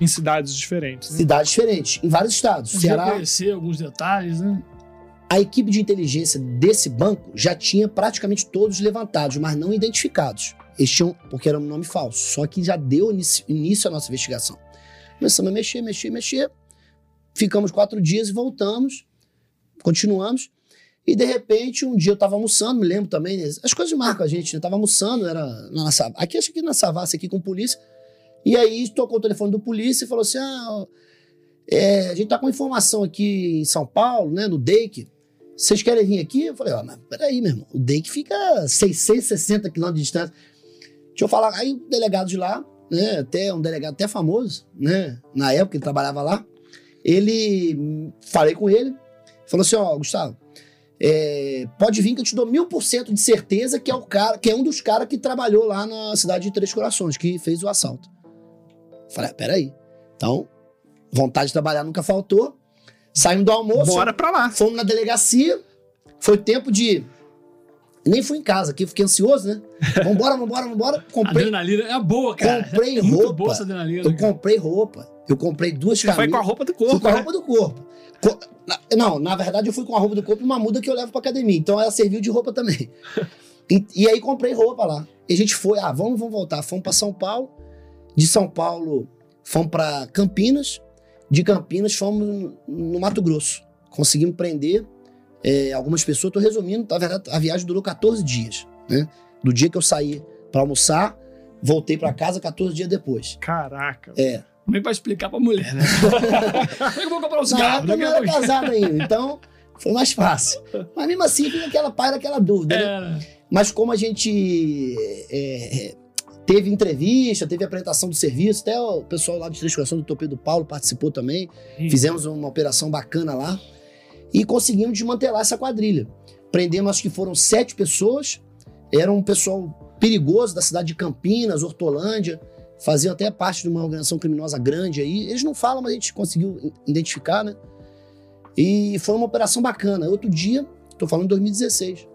Em cidades diferentes. Né? Cidades diferentes, em vários estados. Podia Ceará, conhecer alguns detalhes, né? a equipe de inteligência desse banco já tinha praticamente todos levantados, mas não identificados. Eles tinham, porque era um nome falso. Só que já deu início à nossa investigação. Começamos a mexer, mexer, mexer. Ficamos quatro dias e voltamos. Continuamos. E de repente, um dia eu tava almoçando, me lembro também. As coisas marcam a gente, né? Eu tava almoçando, era na Sav- aqui, acho que na Savassi, aqui com polícia. E aí tocou o telefone do polícia e falou assim: ah, é, a gente tá com informação aqui em São Paulo, né, no DEIC. Vocês querem vir aqui? Eu falei, ó, mas peraí, meu irmão. O DEIC fica 660 quilômetros de distância. Deixa eu falar. Aí o delegado de lá, né, até um delegado até famoso, né, na época ele trabalhava lá, ele, falei com ele, falou assim, ó, Gustavo, é, pode vir que eu te dou mil por cento de certeza que é o cara, que é um dos caras que trabalhou lá na cidade de Três Corações, que fez o assalto. Falei, ah, peraí. Então, vontade de trabalhar nunca faltou. Saímos do almoço, Bora pra lá. fomos na delegacia. Foi tempo de. Nem fui em casa, aqui fiquei ansioso, né? <laughs> Vambora, vambora, vambora. Comprei, Adrenalina é boa, cara. comprei é muito roupa. boa essa adrenalina. Eu cara. comprei roupa. Eu comprei duas Você foi camisas. com a roupa do Fui corpo, com a né? roupa do corpo. Co- Não, na verdade eu fui com a roupa do corpo e uma muda que eu levo pra academia. Então ela serviu de roupa também. <laughs> E, e aí comprei roupa lá. E a gente foi, ah, vamos, vamos voltar. Fomos pra São Paulo. De São Paulo, fomos pra Campinas. De Campinas, fomos no, Mato Grosso. Conseguimos prender é, algumas pessoas. Tô resumindo, na verdade, a viagem durou 14 dias. Né? Do dia que eu saí pra almoçar, voltei pra casa 14 dias depois. Caraca. É. Como é que vai explicar pra mulher, né? <laughs> Como é que eu vou comprar um Na cigarro? época eu não era casado ainda, então foi mais fácil. Mas mesmo assim, fica aquela paira, aquela dúvida, né? Era. Mas como a gente é, é, teve entrevista, teve apresentação do serviço, até o pessoal lá de Três Corações do Torpedo Paulo participou também. Fizemos uma operação bacana lá e conseguimos desmantelar essa quadrilha. Prendemos, acho que foram sete pessoas. Era um pessoal perigoso da cidade de Campinas, Hortolândia. Faziam até parte de uma organização criminosa grande aí. Eles não falam, mas a gente conseguiu identificar, né? E foi uma operação bacana. Outro dia, tô falando de 2016.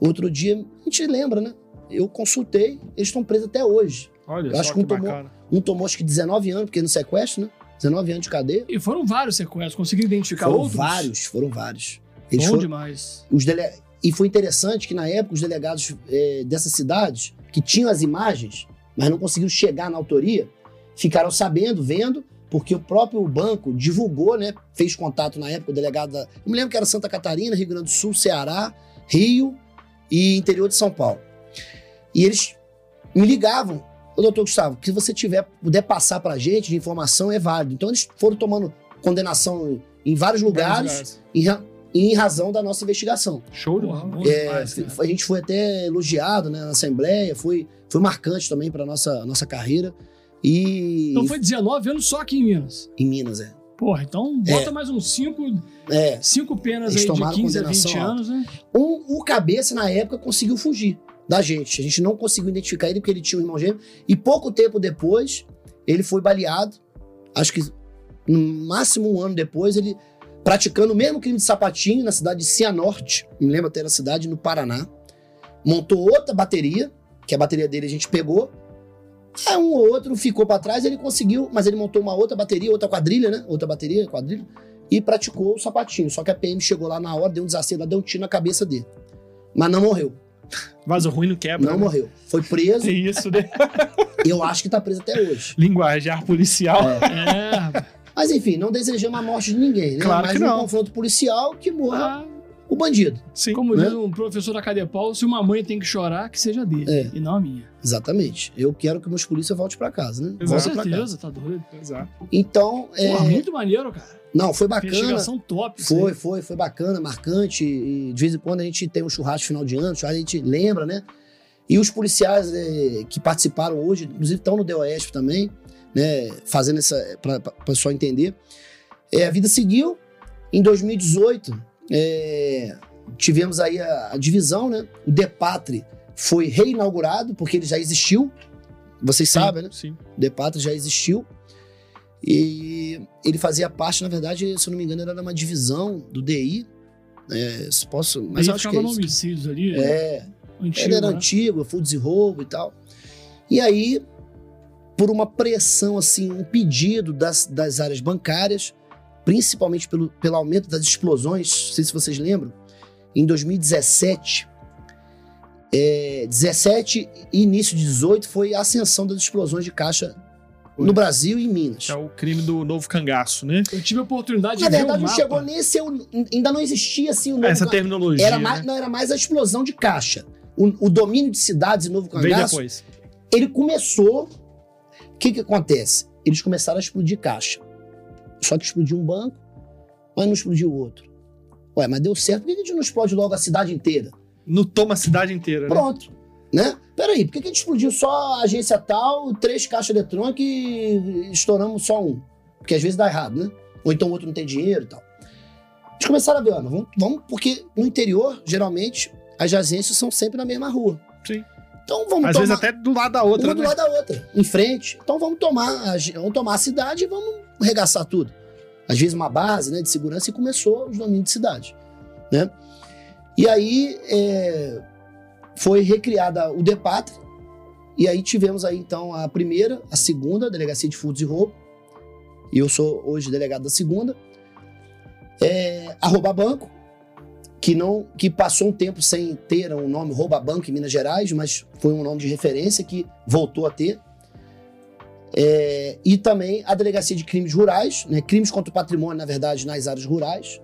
Outro dia, a gente lembra, né? Eu consultei, eles estão presos até hoje. Olha Eu acho que que um tomou- bacana. Um tomou acho que 19 anos, porque no sequestro, né? 19 anos de cadeia. E foram vários sequestros. Consegui identificar Foram outros? vários, foram vários. Eles Bom foram, demais. os dele... E foi interessante que na época os delegados eh, dessas cidades, que tinham as imagens, mas não conseguiram chegar na autoria, ficaram sabendo, vendo, porque o próprio banco divulgou, né? Fez contato na época, o delegado da. Eu me lembro que era Santa Catarina, Rio Grande do Sul, Ceará, Rio e interior de São Paulo. E eles me ligavam, ô doutor Gustavo, o que você tiver, puder passar pra gente de informação é válido. Então eles foram tomando condenação em vários lugares em, ra- em razão da nossa investigação. Show de bola. É, a gente foi até elogiado né, na Assembleia, foi, foi marcante também para nossa nossa carreira. E Então foi 19 anos só aqui em Minas. em Minas, é. Porra, então bota mais uns 5 É. cinco penas Eles aí de tomaram 15 a 20 condenação alta. anos, né? Um, o cabeça, na época, conseguiu fugir da gente. A gente não conseguiu identificar ele porque ele tinha um irmão gêmeo. E pouco tempo depois, ele foi baleado. Acho que no máximo um ano depois, ele praticando o mesmo crime de sapatinho na cidade de Cianorte. Me lembro até da cidade, no Paraná. Montou outra bateria, que a bateria dele a gente pegou. Aí um ou outro ficou pra trás, ele conseguiu, mas ele montou uma outra bateria, outra quadrilha, né? Outra bateria, quadrilha, e praticou o sapatinho. Só que a PM chegou lá na hora, deu um desacelo, deu um tiro na cabeça dele. Mas não morreu. Vaso ruim não quebra. Não né? morreu. Foi preso. Tem isso, né? <laughs> Eu acho que tá preso até hoje. Linguajar policial. É, rapaz. Mas enfim, não desejamos a morte de ninguém, né? Claro Mas que um não. confronto policial que morra Ah, o bandido. Sim. como né? diz um professor da Cadepau, se uma mãe tem que chorar, que seja dele, É. e não a minha. Exatamente. Eu quero que meus polícias voltem pra casa, né? Com certeza, tá doido. Exato. Então, é, Porra, muito maneiro, cara. não, foi bacana. Investigação top. Foi, aí. foi, foi bacana, marcante. E de vez em quando a gente tem um churrasco final de ano, a gente lembra, né? E os policiais eh, que participaram hoje, inclusive estão no DOESP também, né? Fazendo essa. para o pessoal entender. É, a vida seguiu. Em 2018, é, tivemos aí a, a divisão, né? O DEPATRE foi reinaugurado, porque ele já existiu. Vocês sabem, né? Sim. O DEPATRE já existiu. E ele fazia parte, na verdade, se eu não me engano, era uma divisão do DI. É, posso, mas Aí eu acho que é no homicídios ali. É, antigo, ele era né? antigo, foods e roubo e tal. E aí, por uma pressão, assim, um pedido das, das áreas bancárias, principalmente pelo, pelo aumento das explosões, não sei se vocês lembram, em 2017, é, 17 e início de 18 foi a ascensão das explosões de caixa Foi. no Brasil e em Minas. É o crime do novo cangaço, né? Eu tive a oportunidade Na de ver verdade, o não chegou nesse, eu- ainda não existia assim o novo Essa ca- terminologia. era mais, né? Não, era mais a explosão de caixa. O, o domínio de cidades e novo Veio cangaço, depois. ele começou. O que que acontece? Eles começaram a explodir caixa. Só que explodiu um banco, mas não explodiu o outro. Ué, mas deu certo, por que a gente não explode logo a cidade inteira? No toma a cidade inteira, né? Pronto. Né? Peraí, por que que a gente explodiu só a agência tal, três caixas eletrônicas e estouramos só um? Porque às vezes dá errado, né? Ou então o outro não tem dinheiro e tal. Eles começaram a ver, ó, vamos, vamos, porque no interior, geralmente, as agências são sempre na mesma rua. Sim. Então vamos Às tomar vezes até do lado da outra, uma do né? lado da outra, em frente. Então vamos tomar, a, vamos tomar a cidade e vamos arregaçar tudo. Às vezes uma base né, de segurança e começou os domínios de cidade. Né? E aí é, foi recriada o DEPATRE, e aí tivemos aí então a primeira, a segunda, Delegacia de Furtos e Roubo, e eu sou hoje delegado da segunda. É, a Rouba Banco, que não que passou um tempo sem ter um nome Rouba Banco em Minas Gerais, mas foi um nome de referência que voltou a ter. É, e também a Delegacia de Crimes Rurais, né, crimes contra o patrimônio, na verdade, nas áreas rurais,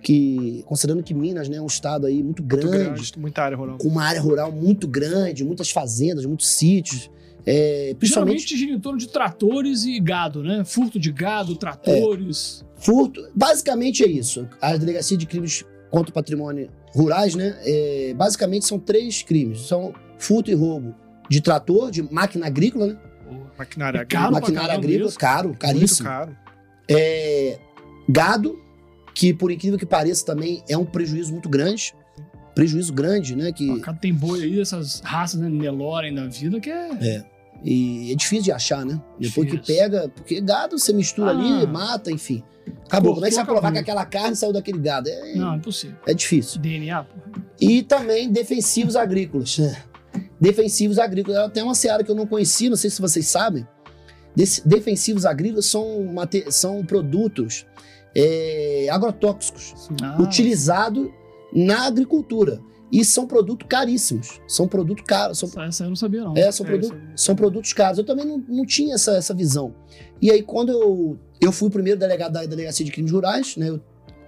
que considerando que Minas né, é um estado aí muito grande, Muito grande, muita área rural. com uma área rural muito grande, muitas fazendas, muitos sítios, é, principalmente Geralmente gira em torno de tratores e gado, né? Furto de gado, tratores. Furto, basicamente é isso. A delegacia de crimes contra o patrimônio rurais, né? é, basicamente são três crimes. São furto e roubo de trator, de máquina agrícola, né? Maquinária É caro pra Maquinária agrícola, isso. caro, Muito caríssimo. caro. É, gado, que por incrível que pareça também é um prejuízo muito grande. Prejuízo grande, né? Que, O cara tem boi aí, essas raças né, Nelorem da vida, que é. e é difícil de achar, né? Depois que pega, porque gado você mistura Ah. ali, mata, enfim. Acabou. Cortou, Como é que você vai provar que aquela carne saiu daquele gado? É, Não, é impossível. é difícil. DNA, pô. E também defensivos agrícolas. né? Defensivos agrícolas. Ela tem uma seara que eu não conhecia, não sei se vocês sabem. Defensivos agrícolas são, são produtos é, agrotóxicos Ah, utilizados na agricultura. E são produtos caríssimos. São produtos caros. São, Essa, essa eu não sabia, não. é, são, É, produ- são produtos caros. Eu também não, não tinha essa, essa visão. E aí, quando eu, eu fui o primeiro delegado da Delegacia de Crimes Rurais, né, eu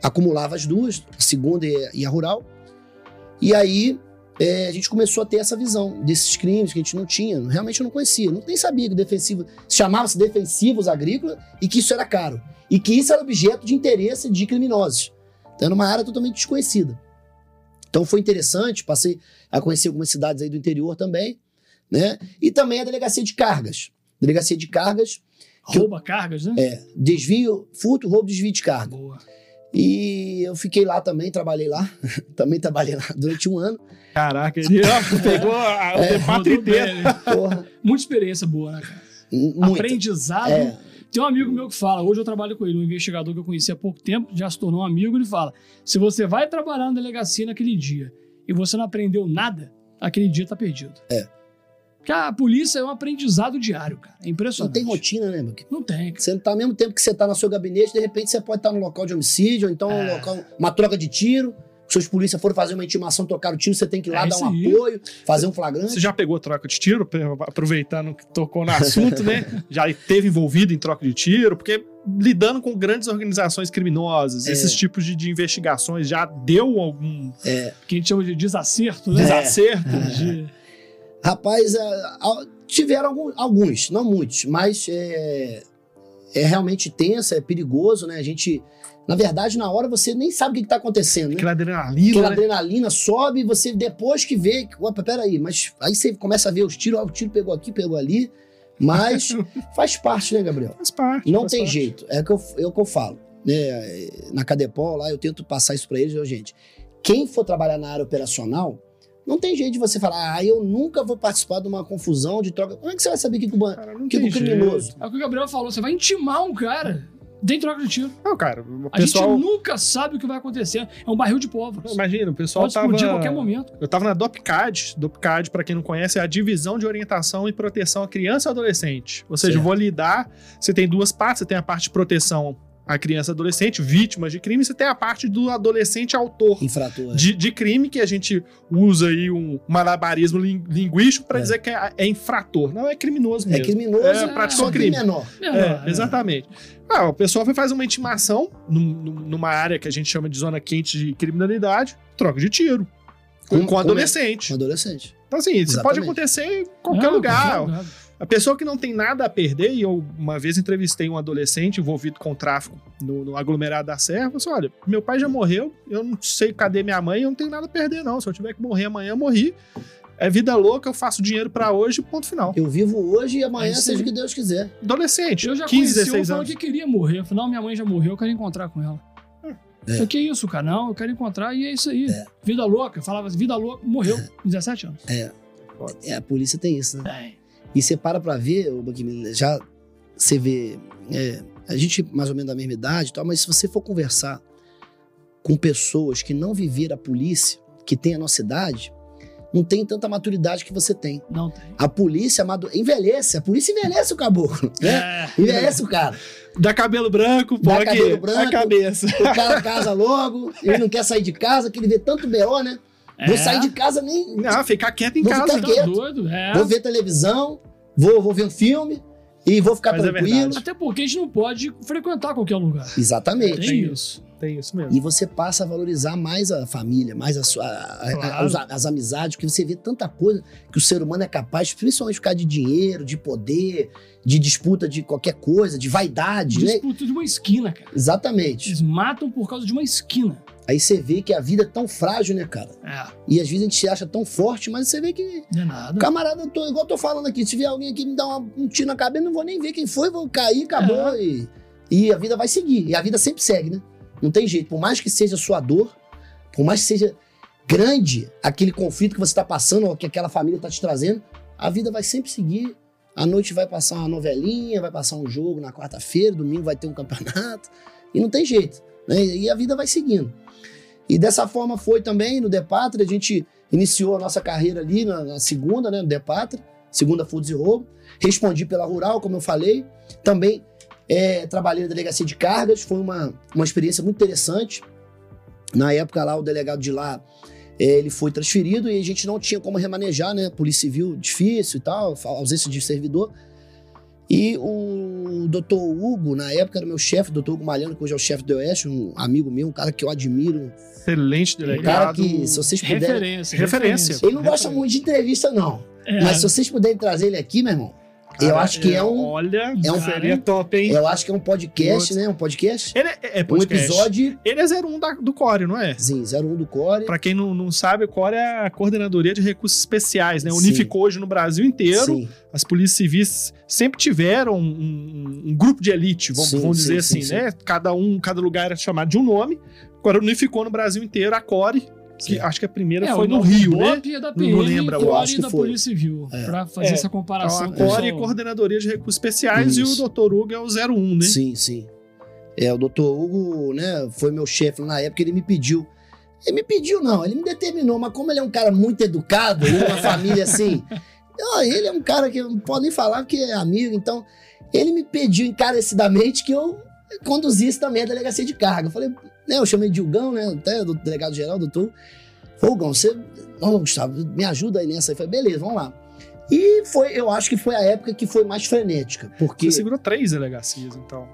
acumulava as duas, a segunda e, a rural. E aí, é, a gente começou a ter essa visão desses crimes que a gente não tinha. Realmente não conhecia. Não nem sabia que defensivo chamava-se defensivos agrícolas e que isso era caro. E que isso era objeto de interesse de criminosos. Então, era uma área totalmente desconhecida. Então, foi interessante. Passei a conhecer algumas cidades aí do interior também né? E também a delegacia de cargas. Delegacia de cargas, Rouba cargas, né? é, desvio, furto, roubo, desvio de carga. Boa. E eu fiquei lá também, trabalhei lá. <laughs> também trabalhei lá durante um ano. Caraca, ele pegou a, <laughs> o É, inteiro. né? Porra, Muita experiência boa, né, cara? muito. Aprendizado. É, Tem um amigo meu que fala, hoje eu trabalho com ele, um investigador que eu conheci há pouco tempo, já se tornou um amigo, ele fala: se você vai trabalhar na delegacia naquele dia e você não aprendeu nada, aquele dia tá perdido. É. Porque a polícia é um aprendizado diário, cara. É não impressionante. tem rotina, né, meu? querido? Não tem, cara. Você não tá ao mesmo tempo que você tá no seu gabinete, de repente você pode estar no local de homicídio, ou então É. um local, uma troca de tiro. seus polícias foram fazer uma intimação, tocar o tiro, você tem que ir lá É dar um aí. apoio, fazer um flagrante. Você já pegou troca de tiro, aproveitando que tocou no assunto, né? <laughs> Já esteve envolvido em troca de tiro, porque lidando com grandes organizações criminosas, É. esses tipos de, de investigações, já deu algum Que a gente chama de desacerto, né? desacerto? De- Rapaz, é, tiveram algum- alguns, não muitos, mas é, é realmente tenso, é perigoso, né? A gente, na verdade, na hora você nem sabe o que, que tá acontecendo, né? Aquela adrenalina, Aquela né? adrenalina sobe, você depois que vê, opa, peraí, mas aí você começa a ver os tiros, ó, o tiro pegou aqui, pegou ali, mas <laughs> faz parte, né, Gabriel? Faz parte. Não faz tem parte. jeito, é o que eu, é o que eu falo. Né? Na Cadepol, lá, eu tento passar isso pra eles, eu, gente. Quem for trabalhar na área operacional, não tem jeito de você falar, ah, eu nunca vou participar de uma confusão de troca. Como é que você vai saber que, que Cara, não que tem o criminoso? jeito. É o que o Gabriel falou, você vai intimar um cara, tem troca de tiro. Não, cara, o A pessoal... gente nunca sabe o que vai acontecer. É um barril de pólvora. Imagina, o pessoal Pode tava... explodir a qualquer momento. Eu tava na DOPCAD. DOPCAD, pra quem não conhece, é a Divisão de Orientação e Proteção à Criança e Adolescente. Ou seja, Certo. eu vou lidar... Você tem duas partes. Você tem a parte de proteção à criança e adolescente, vítimas de crime. Você tem a parte do adolescente autor Infrator. de, de crime, que a gente usa aí um malabarismo lin- linguístico pra É. dizer que é, é infrator. Não, é criminoso É mesmo. criminoso, É, praticou só que crime. menor. É, exatamente. Ah, o pessoal fazer uma intimação num- num- numa área que a gente chama de zona quente de criminalidade, troca de tiro. Com, Com- com com- adolescente. Um adolescente. Então, assim, isso pode Exatamente. acontecer em qualquer É, lugar. qualquer lugar. A pessoa que não tem nada a perder, e eu uma vez entrevistei um adolescente envolvido com tráfico no, no aglomerado da Serra, falou assim: olha, meu pai já morreu, eu não sei cadê minha mãe, eu não tenho nada a perder, não. Se eu tiver que morrer amanhã, eu morri. É vida louca, eu faço dinheiro pra hoje, ponto final. Eu vivo hoje e amanhã É seja o que Deus quiser. Adolescente, Eu já 15, conheci um 16 falando anos. que queria morrer. Afinal, minha mãe já morreu, eu quero encontrar com ela. É. Que isso, cara? Não, eu quero encontrar e é isso aí. É. Vida louca. Eu falava assim, vida louca, morreu. Com 17 anos. É, a polícia tem isso, né? Tem. E você para pra ver, já você vê. é, a gente mais ou menos da mesma idade e tal, mas se você for conversar com pessoas que não viveram a polícia, que tem a nossa idade, não tem tanta maturidade que você tem. Não tem. A polícia envelhece, a polícia envelhece o caboclo, né? É. Envelhece o cara. Dá cabelo branco, pô, Dá aqui, cabelo branco. a cabeça. O cara casa logo, ele não quer sair de casa, que ele vê tanto BO, né? Vou É. sair de casa nem. Não, ficar quieto em Vou casa. ficar Tá quieto. doido? É. Vou ver televisão, vou, vou ver um filme e vou ficar Mas é tranquilo. verdade. Até porque a gente não pode frequentar qualquer lugar. Exatamente. Tem isso. Tem isso mesmo. E você passa a valorizar mais a família, mais a sua, a- a- Claro. os- as amizades, porque você vê tanta coisa que o ser humano é capaz, principalmente ficar de dinheiro, de poder, de disputa de qualquer coisa, de vaidade, né? Disputa de uma esquina, cara. Exatamente. Eles matam por causa de uma esquina. Aí você vê que a vida é tão frágil, né, cara? É. E às vezes a gente se acha tão forte, mas você vê que Não é nada. Camarada, eu tô, igual eu tô falando aqui, se vier alguém aqui me dar uma- um tiro na cabeça, não vou nem ver quem foi, vou cair, acabou. É. E, e a vida vai seguir. E a vida sempre segue, né? Não tem jeito. Por mais que seja sua dor, por mais que seja grande aquele conflito que você tá passando, ou que aquela família tá te trazendo, a vida vai sempre seguir. À noite vai passar uma novelinha, vai passar um jogo na quarta-feira, domingo vai ter um campeonato. E não tem jeito. Né? E a vida vai seguindo. E dessa forma foi também no Depatra, a gente iniciou a nossa carreira ali na, na segunda, né, no Depatra, segunda Foods e Roubo. Respondi pela Rural, como eu falei. Também é, trabalhei na delegacia de cargas, foi uma, uma experiência muito interessante. Na época lá, o delegado de lá, é, ele foi transferido e a gente não tinha como remanejar, né? Polícia Civil difícil e tal, ausência de servidor. E o doutor Hugo, na época, era o meu chefe, doutor Hugo Malhano, que hoje é o chefe do Oeste, um amigo meu, um cara que eu admiro. Excelente Um delegado. cara que, se vocês puderem. Referência. Referência. Ele não gosta muito de entrevista, não. É. Mas se vocês puderem trazer ele aqui, meu irmão, eu Cara, acho que é um. Olha, é um- seria top, hein? Eu acho que é um podcast, Nossa. né? Um podcast. Ele é, é Um podcast. episódio. Ele é 01 da, do Core, não é? Sim, 01 do Core. Pra quem não, não sabe, o Core é a Coordenadoria de Recursos Especiais, né? Sim. Unificou hoje no Brasil inteiro. Sim, As polícias civis sempre tiveram um, um- um grupo de elite, vamos, Sim, vamos dizer sim, assim, sim. né? Cada um, cada lugar era chamado de um nome. Agora unificou no Brasil inteiro a Core, que acho que a primeira É, foi no Rio, né? É da Não PM lembro, e eu acho que da foi. Polícia Civil. É. Pra fazer É. essa Então, comparação. a com Core é Coordenadoria de Recursos Especiais Isso. e o Dr. Hugo é o 01, né? sim, sim. É, o doutor Hugo, né, foi meu chefe na época, ele me pediu. Ele me pediu, não, ele me determinou, mas como ele é um cara muito educado, uma família assim. <laughs> ele é um cara que não posso nem falar que é amigo, então ele me pediu encarecidamente que eu conduzisse também a delegacia de carga. Eu falei, né, eu chamei de Dilgão, né, até do delegado geral, doutor. Falei, Gão, você, não, Gustavo, me ajuda aí nessa. Eu falei, beleza, vamos lá. E foi, eu acho que foi a época que foi mais frenética, porque... Você segurou três delegacias, então.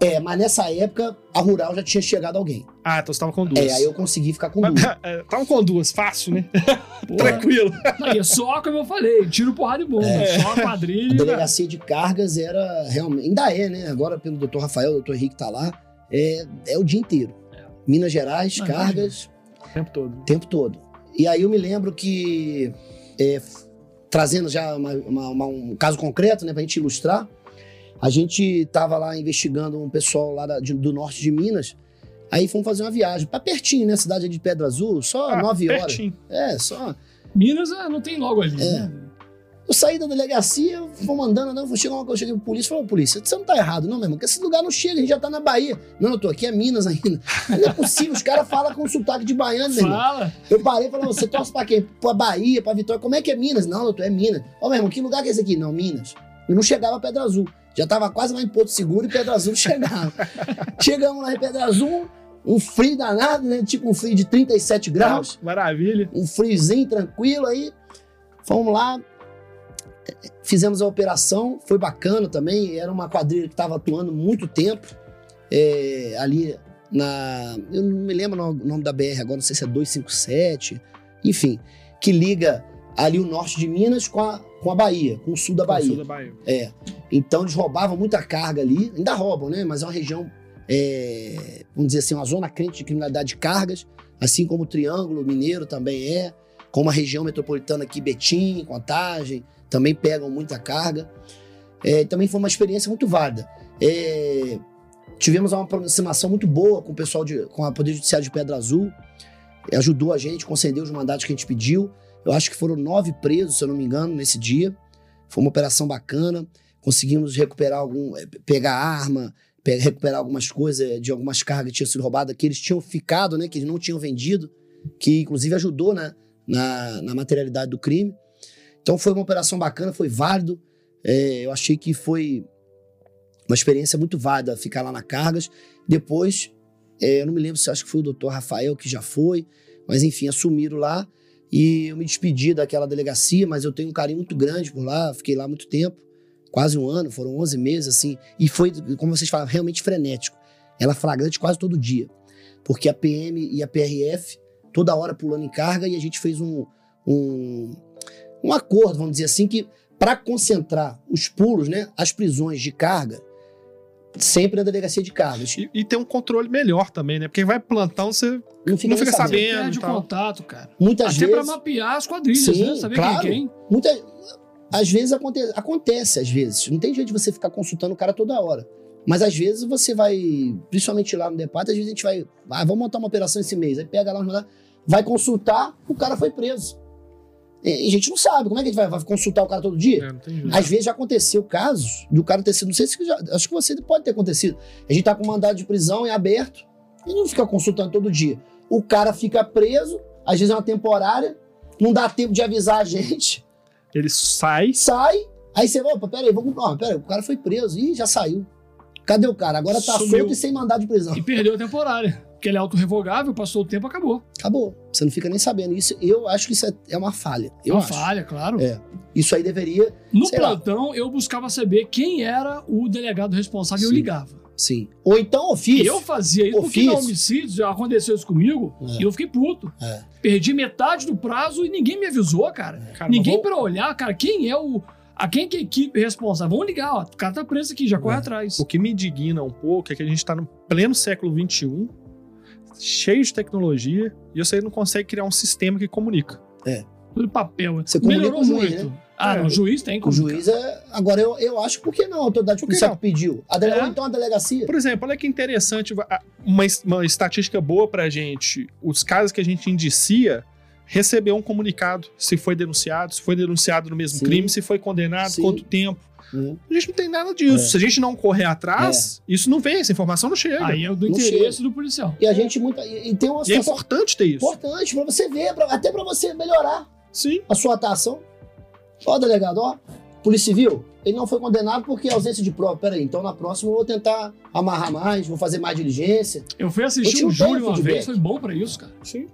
É, mas nessa época, a Rural já tinha chegado alguém. Ah, então você tava com duas. É, aí eu consegui ficar com duas. <laughs> É, Tava com duas, fácil, né? <laughs> Tranquilo. Aí é só, como eu falei, tiro porrada e bomba. É. Só a A quadrilha. delegacia de cargas era realmente. Ainda é, né? Agora, pelo doutor Rafael, o doutor Henrique tá lá. É, é o dia inteiro. Minas Gerais, cargas, O tempo todo. tempo todo. E aí eu me lembro que. é, trazendo já uma- uma- uma- um caso concreto, né, pra gente ilustrar. A gente tava lá investigando um pessoal lá da- de- do norte de Minas. Aí fomos fazer uma viagem. Pra pertinho, né? Cidade de Pedra Azul, só Ah, nove horas. pertinho. É, só. Minas é, não tem logo ali. É. né? Eu saí da delegacia, fomos andando, não, chegou uma coisa, cheguei pro polícia, falou, polícia, você não tá errado, não, meu irmão, porque esse lugar não chega, a gente já tá na Bahia. Não, eu tô aqui, é Minas ainda. <laughs> Não é possível, os caras falam com sotaque de baiano, meu irmão. Fala. Eu parei e falei, você torce pra quê? Pra Bahia, pra Vitória, como é que é Minas? Não, doutor, é Minas. Ó, meu irmão, que lugar que é esse aqui? Não, Minas. Eu não chegava a Pedra Azul. Já tava quase lá em Porto Seguro e Pedra Azul chegava. <laughs> Chegamos lá em Pedra Azul, um frio danado, né? Tipo um frio de 37 graus Maravilha. um friozinho tranquilo aí. Fomos lá, fizemos a operação, foi bacana também. Era uma quadrilha que estava atuando muito tempo é, ali na. Eu não me lembro o nome da BR agora, não sei se é 257, enfim, que liga ali o norte de Minas com a, com a Bahia, com o sul da Com o Bahia. sul da Bahia. É. Então eles roubavam muita carga ali, ainda roubam, né? Mas é uma região, é, vamos dizer assim, uma zona crente de criminalidade de cargas, assim como o Triângulo Mineiro também é, como a região metropolitana aqui, Betim, Contagem, também pegam muita carga. É, também foi uma experiência muito válida. É, tivemos uma aproximação muito boa com o pessoal de, com a Poder Judiciário de Pedra Azul, ajudou a gente, concedeu os mandatos que a gente pediu. Eu acho que foram nove presos, se eu não me engano, nesse dia. Foi uma operação bacana conseguimos recuperar algum, eh, pegar arma, pe- recuperar algumas coisas de algumas cargas que tinham sido roubadas, que eles tinham ficado, né, que eles não tinham vendido, que inclusive ajudou né, na, na materialidade do crime. Então foi uma operação bacana, foi válido. É, eu achei que foi uma experiência muito válida ficar lá na Cargas. Depois, é, eu não me lembro se acho que foi o doutor Rafael que já foi, mas enfim, assumiram lá e eu me despedi daquela delegacia, mas eu tenho um carinho muito grande por lá, fiquei lá muito tempo quase um ano, foram 11 meses, assim, e foi, como vocês falam, realmente frenético. Ela flagrante quase todo dia, porque a PM e a PRF toda hora pulando em carga e a gente fez um, um, um acordo, vamos dizer assim, que para concentrar os pulos, né, as prisões de carga, sempre na delegacia de cargas. E, e tem um controle melhor também, né? Porque vai plantão, você Não fica, não fica sabendo. sabendo. Perde contato, cara. Muitas Até pra vezes, mapear as quadrilhas, Sim, né? Saber claro. quem é quem. muita, às vezes aconte, acontece, às vezes. Não tem jeito de você ficar consultando o cara toda hora. Mas às vezes você vai, principalmente lá no depart, às vezes a gente vai, ah, vamos montar uma operação esse mês. Aí pega lá, lá, vai consultar, o cara foi preso. E, a gente não sabe, como é que a gente vai, vai consultar o cara todo dia? É, não tem jeito. Às vezes já aconteceu casos do cara ter sido, não sei se já, acho que você pode ter acontecido. A gente tá com mandado de prisão em aberto e não fica consultando todo dia. O cara fica preso, às vezes é uma temporária, não dá tempo de avisar a gente, Ele sai, sai, aí você, opa, peraí, vamos, ó, peraí, o cara foi preso, ih, já saiu. Cadê o cara? Agora tá Sumiu. solto e sem mandado de prisão. E perdeu a temporária. Porque ele é autorrevogável, passou o tempo, acabou. Acabou. Você não fica nem sabendo. Isso, eu acho que isso é, é uma falha. Eu Uma acho. falha, claro. É. Isso aí deveria, No Sei lá. plantão, eu buscava saber quem era o delegado responsável e eu ligava. sim. Ou então ofício. eu fazia isso porque Ofício. homicídio já aconteceu isso comigo É. e eu fiquei puto. É. Perdi metade do prazo e ninguém me avisou, cara. cara, ninguém mas pra olhar, cara, quem é o. A quem que é a equipe responsável? Vamos ligar, ó. O cara tá preso aqui, já corre É. atrás. O que me indigna um pouco é que a gente tá no pleno século XXI, cheio de tecnologia, e você não consegue criar um sistema que comunica. Tudo papel. Você Melhorou com o juiz, muito. né? Ah, É. não, o juiz tem O como. juiz é. Agora, eu, eu acho por que não a autoridade policial pediu? A dele- É. Ou então a delegacia. Por exemplo, olha que interessante, uma, uma estatística boa pra gente. Os casos que a gente indicia recebeu um comunicado se foi denunciado, se foi denunciado no mesmo Sim. crime, se foi condenado, Sim. quanto tempo. Hum. A gente não tem nada disso. É. Se a gente não correr atrás, isso não vem, essa informação não chega. Aí é do Não interesse do policial. E a gente muita. E, e tem uma e é importante ter isso. importante pra você ver, pra- até pra você melhorar Sim. a sua atuação. Ó, delegado, ó. Polícia Civil, ele não foi condenado porque é ausência de prova. Peraí, então na próxima eu vou tentar amarrar mais, vou fazer mais diligência. Eu fui assistir não tem júri uma vez, foi bom pra isso, cara. Sim.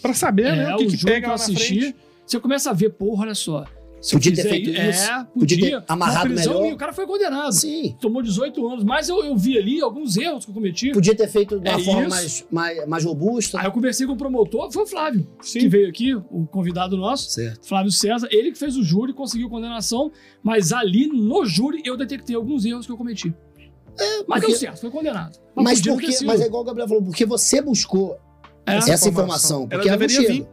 Pra saber, né? É, O que, o que pega que eu lá na assisti, frente. você começa a ver, porra, olha só. Se Podia ter feito i- isso, É, podia ter podia. amarrado Na prisão, melhor. E o cara foi condenado. Sim. Tomou 18 anos, mas eu, eu vi ali alguns erros que eu cometi. Podia ter feito de uma É forma mais, mais, mais robusta. Aí eu conversei com o promotor, foi o Flávio, Sim. que veio aqui, o convidado nosso. Certo. Flávio César, ele que fez o júri, conseguiu condenação, mas ali no júri eu detectei alguns erros que eu cometi. mas porque- deu certo, foi condenado. Mas, não porque, ter mas é igual o Gabriel falou, porque você buscou É, essa informação. informação. Ela Porque ela, não deveria chega.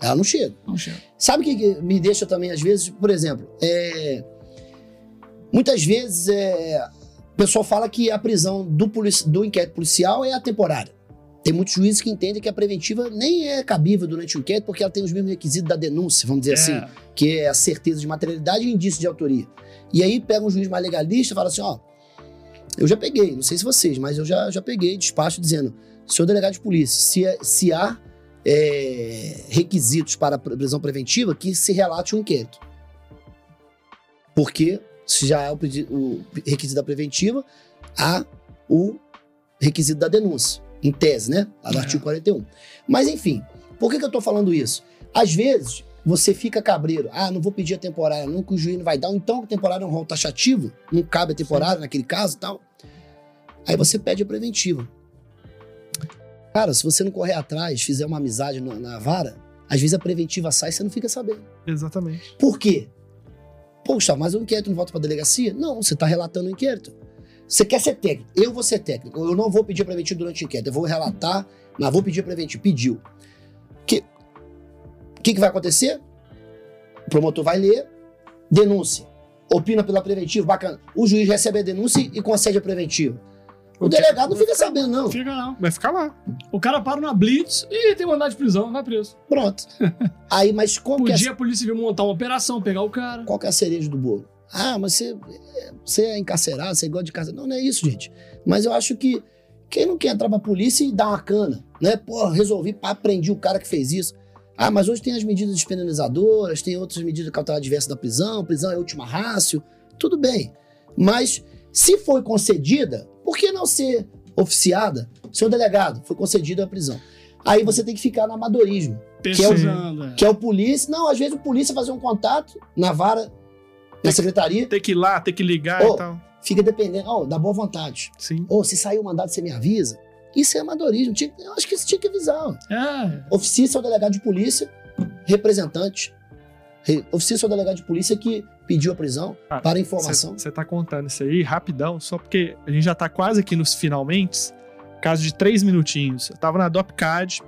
Ela não chega. não chega. Sabe o que me deixa também, às vezes, por exemplo, é, muitas vezes é, o pessoal fala que a prisão do, polici- do inquérito policial é a temporária. Tem muitos juízes que entendem que a preventiva nem é cabível durante o inquérito, porque ela tem os mesmos requisitos da denúncia, vamos dizer assim, É, que é a certeza de materialidade e indício de autoria. E aí pega um juiz mais legalista e fala assim: ó, eu já peguei, não sei se vocês, mas eu já, já peguei despacho dizendo, senhor delegado de polícia, se, é- se há é, requisitos para prisão preventiva, que se relate o inquérito. Porque se já é o, o requisito da preventiva, há o requisito da denúncia, em tese, né? Lá do É. artigo 41. Mas enfim, por que, que eu tô falando isso? Às vezes, você fica cabreiro. Ah, não vou pedir a temporária, não, que o juiz não vai dar. Então, a temporária é um rol taxativo, não cabe a temporária naquele caso e tal. Aí você pede a preventiva. Cara, se você não correr atrás, fizer uma amizade na, na vara, às vezes a preventiva sai e você não fica sabendo. Exatamente. Por quê? Poxa, mas o inquérito não volta para delegacia? Não, você está relatando o inquérito. Você quer ser técnico? Eu vou ser técnico. Eu não vou pedir preventivo durante o inquérito. Eu vou relatar, mas vou pedir preventivo. Pediu. Que que, que vai acontecer? O promotor vai ler, denúncia. Opina pela preventiva, bacana. O juiz recebe a denúncia e concede a preventiva. O Ok. delegado não fica sabendo, não. Não fica não. Vai ficar lá. O cara para na blitz e tem mandado de prisão, vai preso. Pronto. <laughs> Aí, mas como que é Podia a polícia vir montar uma operação, pegar o cara. Qual que é a cereja do bolo? Ah, mas você, você é encarcerado, você gosta de casa. Não, não é isso, gente. Mas eu acho que quem não quer entrar pra polícia e dar uma cana, né? Pô, resolvi, pá, prendi o cara que fez isso. Ah, mas hoje tem as medidas despenalizadoras, tem outras medidas cautelares diversas da prisão, prisão é última rácio, tudo bem. Mas se foi concedida, por que não ser oficiada? Senhor delegado, foi concedida a prisão. Aí você tem que ficar no amadorismo Pesquisando. é. que é o polícia. Não, às vezes o polícia fazer um contato na vara, na secretaria, Ter que ir lá, ter que ligar Ô. e tal. fica dependendo, ó, da boa vontade. Sim. Ou se sair o mandado, você me avisa. Isso é amadorismo. Tinha- eu acho que isso tinha que avisar. ó. É. Oficia é o delegado de polícia, representante. Re, oficia é o delegado de polícia que pediu a prisão Ah, para informação. Você tá contando isso aí rapidão, só porque a gente já tá quase aqui nos finalmente. Caso de três minutinhos. Eu tava na DOPCAD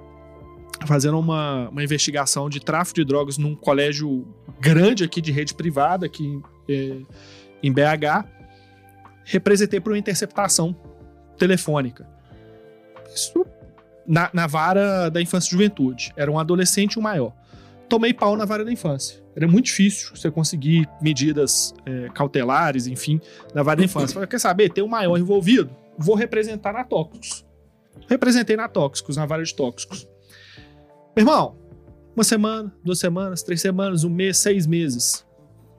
fazendo uma, uma investigação de tráfico de drogas num colégio grande aqui de rede privada, aqui eh, em BH. Representei por uma interceptação telefônica. Isso na, na vara da infância e juventude. Era um adolescente e um maior. Tomei pau na vara da infância. Era muito difícil você conseguir medidas eh, cautelares, enfim, na vara da infância. Falei, quer saber? Tem um maior envolvido? Vou representar na Tóxicos. Representei na Tóxicos, na vara de Tóxicos. Meu irmão, uma semana, duas semanas, três semanas, um mês, seis meses.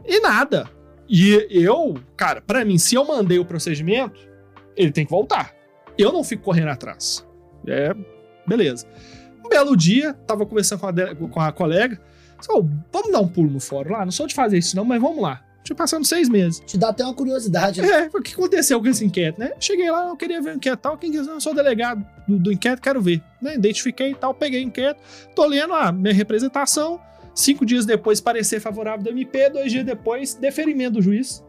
E nada. E eu, cara, pra mim, se eu mandei o procedimento, ele tem que voltar. Eu não fico correndo atrás. É, beleza. Um belo dia, tava conversando com a, com a colega. Só, vamos dar um pulo no fórum lá? Não sou de fazer isso, não, mas vamos lá. Tinha passando seis meses. Te dá até uma curiosidade. né? É, o que aconteceu com esse inquérito, né? Cheguei lá, eu queria ver o inquérito tal. Quem quiser, eu sou delegado do, do inquérito, quero ver. Né? Identifiquei e tal, peguei o inquérito, tô lendo a minha representação. Cinco dias depois, parecer favorável do MP, dois dias depois, deferimento do juiz.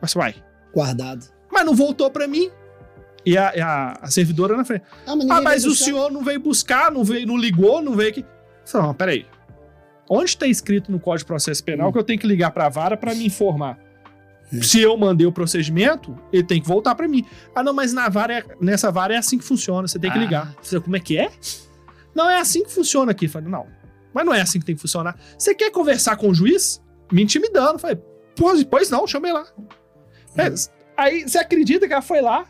Mas vai. Guardado. Mas não voltou pra mim. E a, a- a servidora na frente. Ah, mas, Ah, mas o buscar. senhor não veio buscar, não veio, não ligou, não veio aqui. Falei, não, peraí. Onde está escrito no Código de Processo Penal Hum. que eu tenho que ligar pra vara pra me informar? Hum. Se eu mandei o procedimento, ele tem que voltar pra mim. Ah, não, mas na vara é- nessa vara é assim que funciona, você tem que Ah. ligar. Falei, como é que é? Não, é assim que funciona aqui. Eu falei, não, mas não é assim que tem que funcionar. Você quer conversar com o juiz? Me intimidando. Eu falei, pois, pois não, chamei lá. É, aí você acredita que ela foi lá,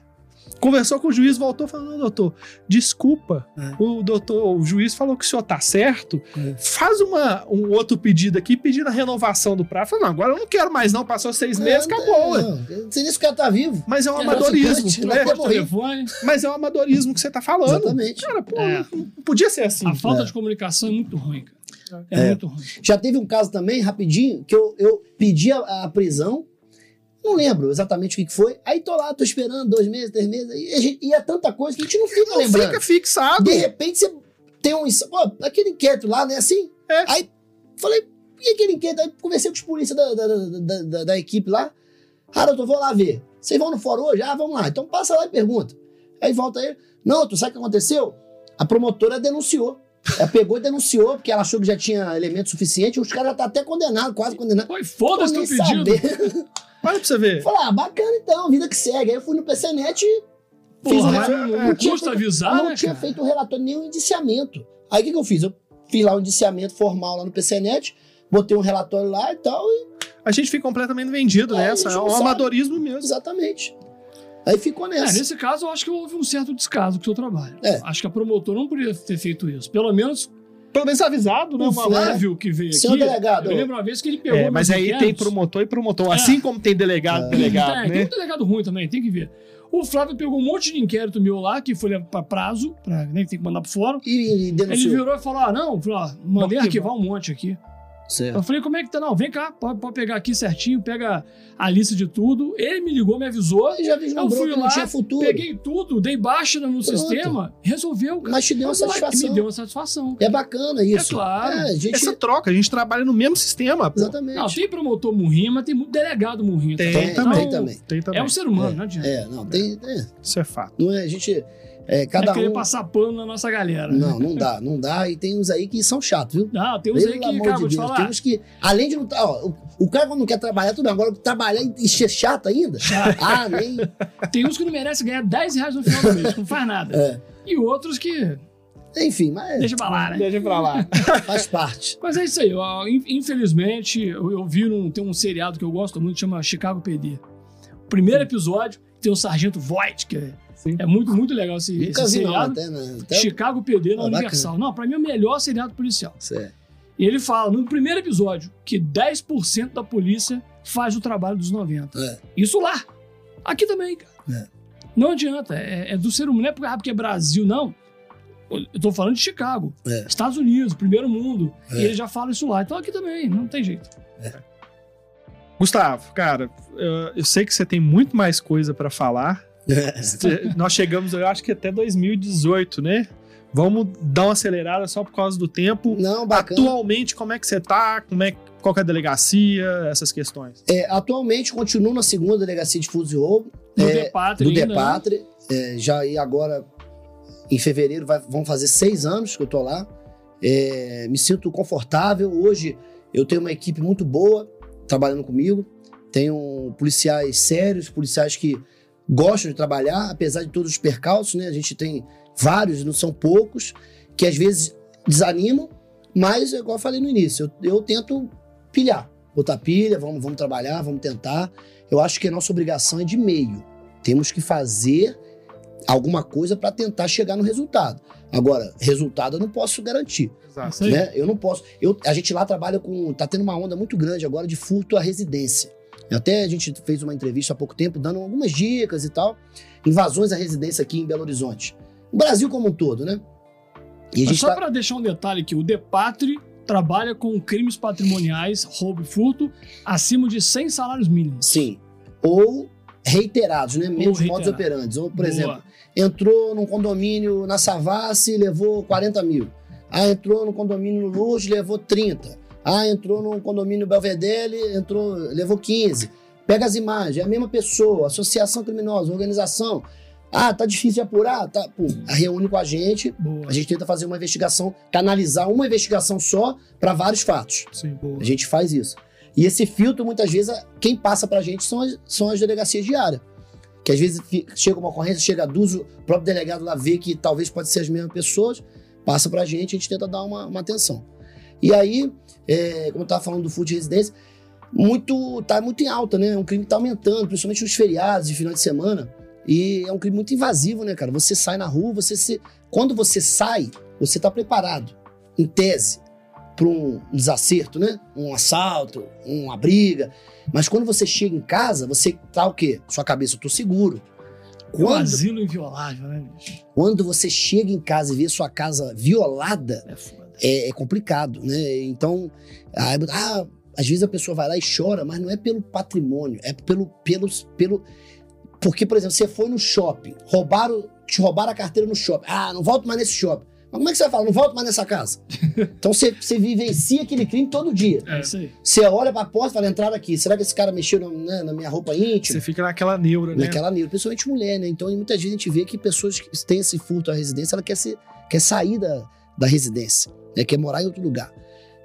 Conversou com o juiz, voltou falando, não, doutor, desculpa. É. O doutor, o juiz falou que o senhor tá certo. É. Faz uma, um outro pedido aqui, pedindo a renovação do prazo. Não, agora eu não quero mais, não. Passou seis meses, Não, acabou. Não, não sei nem se o cara tá vivo. Mas é um É, amadorismo, né? Mas é um amadorismo que você tá falando. Exatamente. Cara, pô, É. não não podia ser assim. A falta É. de comunicação é muito ruim, cara. É, É. muito ruim. Já teve um caso também, rapidinho, que eu, eu pedi a, a prisão, não lembro exatamente o que foi. Aí tô lá, tô esperando dois meses, três meses, e, gente, e é tanta coisa que a gente não fica Não lembrando. fica fixado. De repente você tem um. Pô, aquele inquérito lá, né? Assim. É. Aí falei, e aquele inquérito? Aí conversei com os polícias da, da, da, da- equipe lá. Ah, doutor, vou lá ver. Vocês vão no fórum hoje? Ah, vamos lá. Então passa lá e pergunta. Aí volta ele. Não, tu sabe o que aconteceu? A promotora denunciou. Ela pegou e denunciou, porque ela achou que já tinha elemento suficiente. Os caras já tá até condenados, quase condenados. E foda-se teu pedido. <laughs> Olha pra você ver. Falei, ah, bacana então, vida que segue. Aí eu fui no PCNet e fiz Porra, um mas relatório. não, não tinha custa feito- avisar, não né, tinha cara? feito um relatório, nem um indiciamento. Aí o que, que eu fiz? Eu fiz lá um indiciamento formal lá no PCNet, botei um relatório lá e tal, e A gente fica completamente vendido É, nessa. a É um sabe. amadorismo mesmo. exatamente. Aí ficou É, nessa. nesse caso, eu acho que houve um certo descaso com o seu trabalho. É. Acho que a promotora não poderia ter feito isso. Pelo menos Pelo menos avisado, né? O Flávio- que veio Senhor aqui. delegado. Eu lembro uma vez que ele pegou. É, mas aí tem promotor e promotor. É. Assim como tem delegado, É. delegado, É, tem né? um delegado ruim também, tem que ver. O Flávio pegou um monte de inquérito meu lá, que foi pra prazo, pra, né, que tem que mandar pro fórum. E, e Ele virou e falou: Ah, não, falou, ó, mandei arquivar um monte aqui. Certo. Eu falei, como é que tá? Não, vem cá, pode, pode pegar aqui certinho, pega a lista de tudo. Ele me ligou, me avisou. Aí já Eu fui lá. Peguei tudo, dei baixa no Pronto. sistema, resolveu. cara. Mas te deu uma satisfação. Me deu uma satisfação. É bacana isso. É claro. É, a gente... Essa troca, a gente trabalha no mesmo sistema. pô. Exatamente. Não, tem promotor murrinho, mas tem muito delegado murrinho. Tem, Tem, também. tem também. Tem também. É um ser humano, não adianta. É, não, tem. é, Isso é fato. não é, a gente. É, É cada querer um. passar pano na nossa galera. Não, não dá, não dá. E tem uns aí que são chatos, viu? Não, tem uns aí Pelo que, amor cara, de Deus, falar. tem uns que, além de não tá, ó, o, o cara quando não quer trabalhar, tudo bem, agora trabalhar e ser chato ainda, ah, nem, <laughs> Tem uns que não merecem ganhar 10 reais no final do mês, não faz nada. É. E outros que enfim, mas deixa pra lá, né? Deixa pra lá. <laughs> faz parte. Mas é isso aí. ó, in- Infelizmente, eu, eu vi num, tem um seriado que eu gosto muito, chama Chicago PD. O primeiro episódio tem o Sargento Voight, que é, é muito, muito legal esse, Nunca esse vi não, seriado. até, né, até Chicago PD na Ah, Universal. Não, pra mim é o melhor seriado policial. Certo. E ele fala no primeiro episódio que 10% da polícia faz o trabalho dos 90. É. Isso lá. Aqui também, cara. É. Não adianta. É, é do ser humano. Não é porque, ah, porque é Brasil, não. Eu tô falando de Chicago. É. Estados Unidos, primeiro mundo. É. E ele já fala isso lá. Então aqui também, não tem jeito. Gustavo, cara, eu, sei que você tem muito mais coisa pra falar. Cê- Nós chegamos, eu acho que até 2018, né? Vamos dar uma acelerada só por causa do tempo. Não, bacana. Atualmente, como é que você tá? Como é, qual é a delegacia? Essas questões. É, atualmente continuo na segunda delegacia de e roubo, No É, Depatre do né? Depatre. É, já aí agora, em fevereiro, vai- vão fazer seis anos que eu tô lá. É, me sinto confortável. Hoje eu tenho uma equipe muito boa trabalhando comigo. Tenho policiais sérios, policiais que gostam de trabalhar, apesar de todos os percalços, né? A gente tem vários, não são poucos, que às vezes desanimam, mas, igual eu falei no início, eu, eu tento pilhar. Botar pilha, vamos, vamos trabalhar, vamos tentar. Eu acho que a nossa obrigação é de meio. Temos que fazer alguma coisa para tentar chegar no resultado. Agora, resultado eu não posso garantir, aí. né? Eu não posso. Eu, a gente lá trabalha com. Tá tendo uma onda muito grande agora de furto à residência. Até a gente fez uma entrevista há pouco tempo dando algumas dicas e tal. Invasões à residência aqui em Belo Horizonte. No Brasil como um todo, né? E a Mas gente só tá. pra deixar um detalhe aqui, o Depatre trabalha com crimes patrimoniais, roubo e furto, acima de 100 salários mínimos. Sim. Ou reiterados, né? Menos modos operantes. Ou, por Boa. exemplo, entrou num condomínio na Savassi e levou 40 mil. Ah, entrou no condomínio no Luz, levou 30. Ah, entrou num condomínio Belvedere, entrou, levou 15. Pega as imagens, é a mesma pessoa, associação criminosa, organização. Ah, tá difícil de apurar? Tá, pum, reúne com a gente, Boa. a gente tenta fazer uma investigação, canalizar uma investigação só para vários fatos. Sim. Boa. A gente faz isso. E esse filtro, muitas vezes, quem passa pra gente são as, são as delegacias diárias. Que às vezes chega uma ocorrência, chega a duas, o próprio delegado lá vê que talvez pode ser as mesmas pessoas, passa pra gente, a gente tenta dar uma, uma atenção. E aí, é, como eu tava falando do furto de residência, muito, tá muito em alta, né? É um crime que tá aumentando, principalmente nos feriados e final de semana. E é um crime muito invasivo, né, cara? Você sai na rua, você se. Quando você sai, você tá preparado, em tese, para um desacerto, né? Um assalto, uma briga. Mas quando você chega em casa, você tá o quê? Sua cabeça, eu tô seguro. Quando, asilo inviolável, né, bicho? quando você chega em casa e vê sua casa violada, É é, é complicado, né? Então, ah, ah, às vezes a pessoa vai lá e chora, mas não é pelo patrimônio, é pelo, pelos, pelo. Porque, por exemplo, você foi no shopping, roubaram, te roubaram a carteira no shopping. Ah, não volto mais nesse shopping. Mas como é que você vai falar? Não volto mais nessa casa. <laughs> então você, você vivencia aquele crime todo dia. É isso aí. Você olha pra porta e fala, entraram aqui. Será que esse cara mexeu na, né, na minha roupa íntima? Você fica naquela neura, né? Naquela nível, principalmente mulher, né? Então, muitas vezes a gente vê que pessoas que têm esse furto à residência, ela quer, ser, quer sair da, da residência, né? quer morar em outro lugar.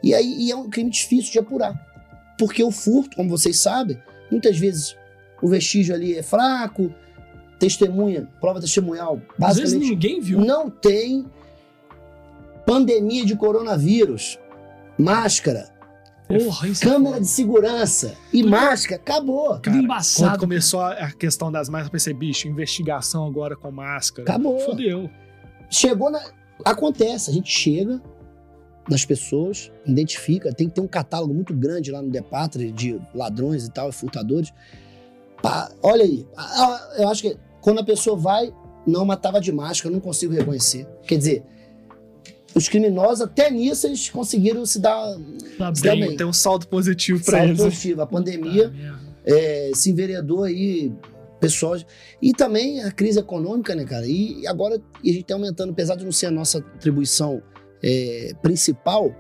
E aí e é um crime difícil de apurar. Porque o furto, como vocês sabem, muitas vezes o vestígio ali é fraco, testemunha, prova testemunhal, Às vezes basicamente ninguém viu. não tem pandemia de coronavírus, máscara, Porra, isso é câmera foda. de segurança e Tudo- máscara, acabou. Tudo Cara, embaçado. Quando começou a questão das máscaras, eu pensei, bicho, investigação agora com máscara. Acabou. Fudeu. Chegou na. Acontece, a gente chega nas pessoas, identifica, tem que ter um catálogo muito grande lá no Depatra de ladrões e tal, furtadores. Pá, olha aí, eu acho que quando a pessoa vai, não matava de máscara, eu não consigo reconhecer. Quer dizer, os criminosos, até nisso, eles conseguiram se dar Tá Tem- bem. Tem, tem um saldo positivo pra saldo eles. né? positivo. A pandemia Ah, é, se enveredou aí pessoas. E também a crise econômica, né, cara? E agora e a gente tá aumentando, apesar de não ser a nossa atribuição é, principal,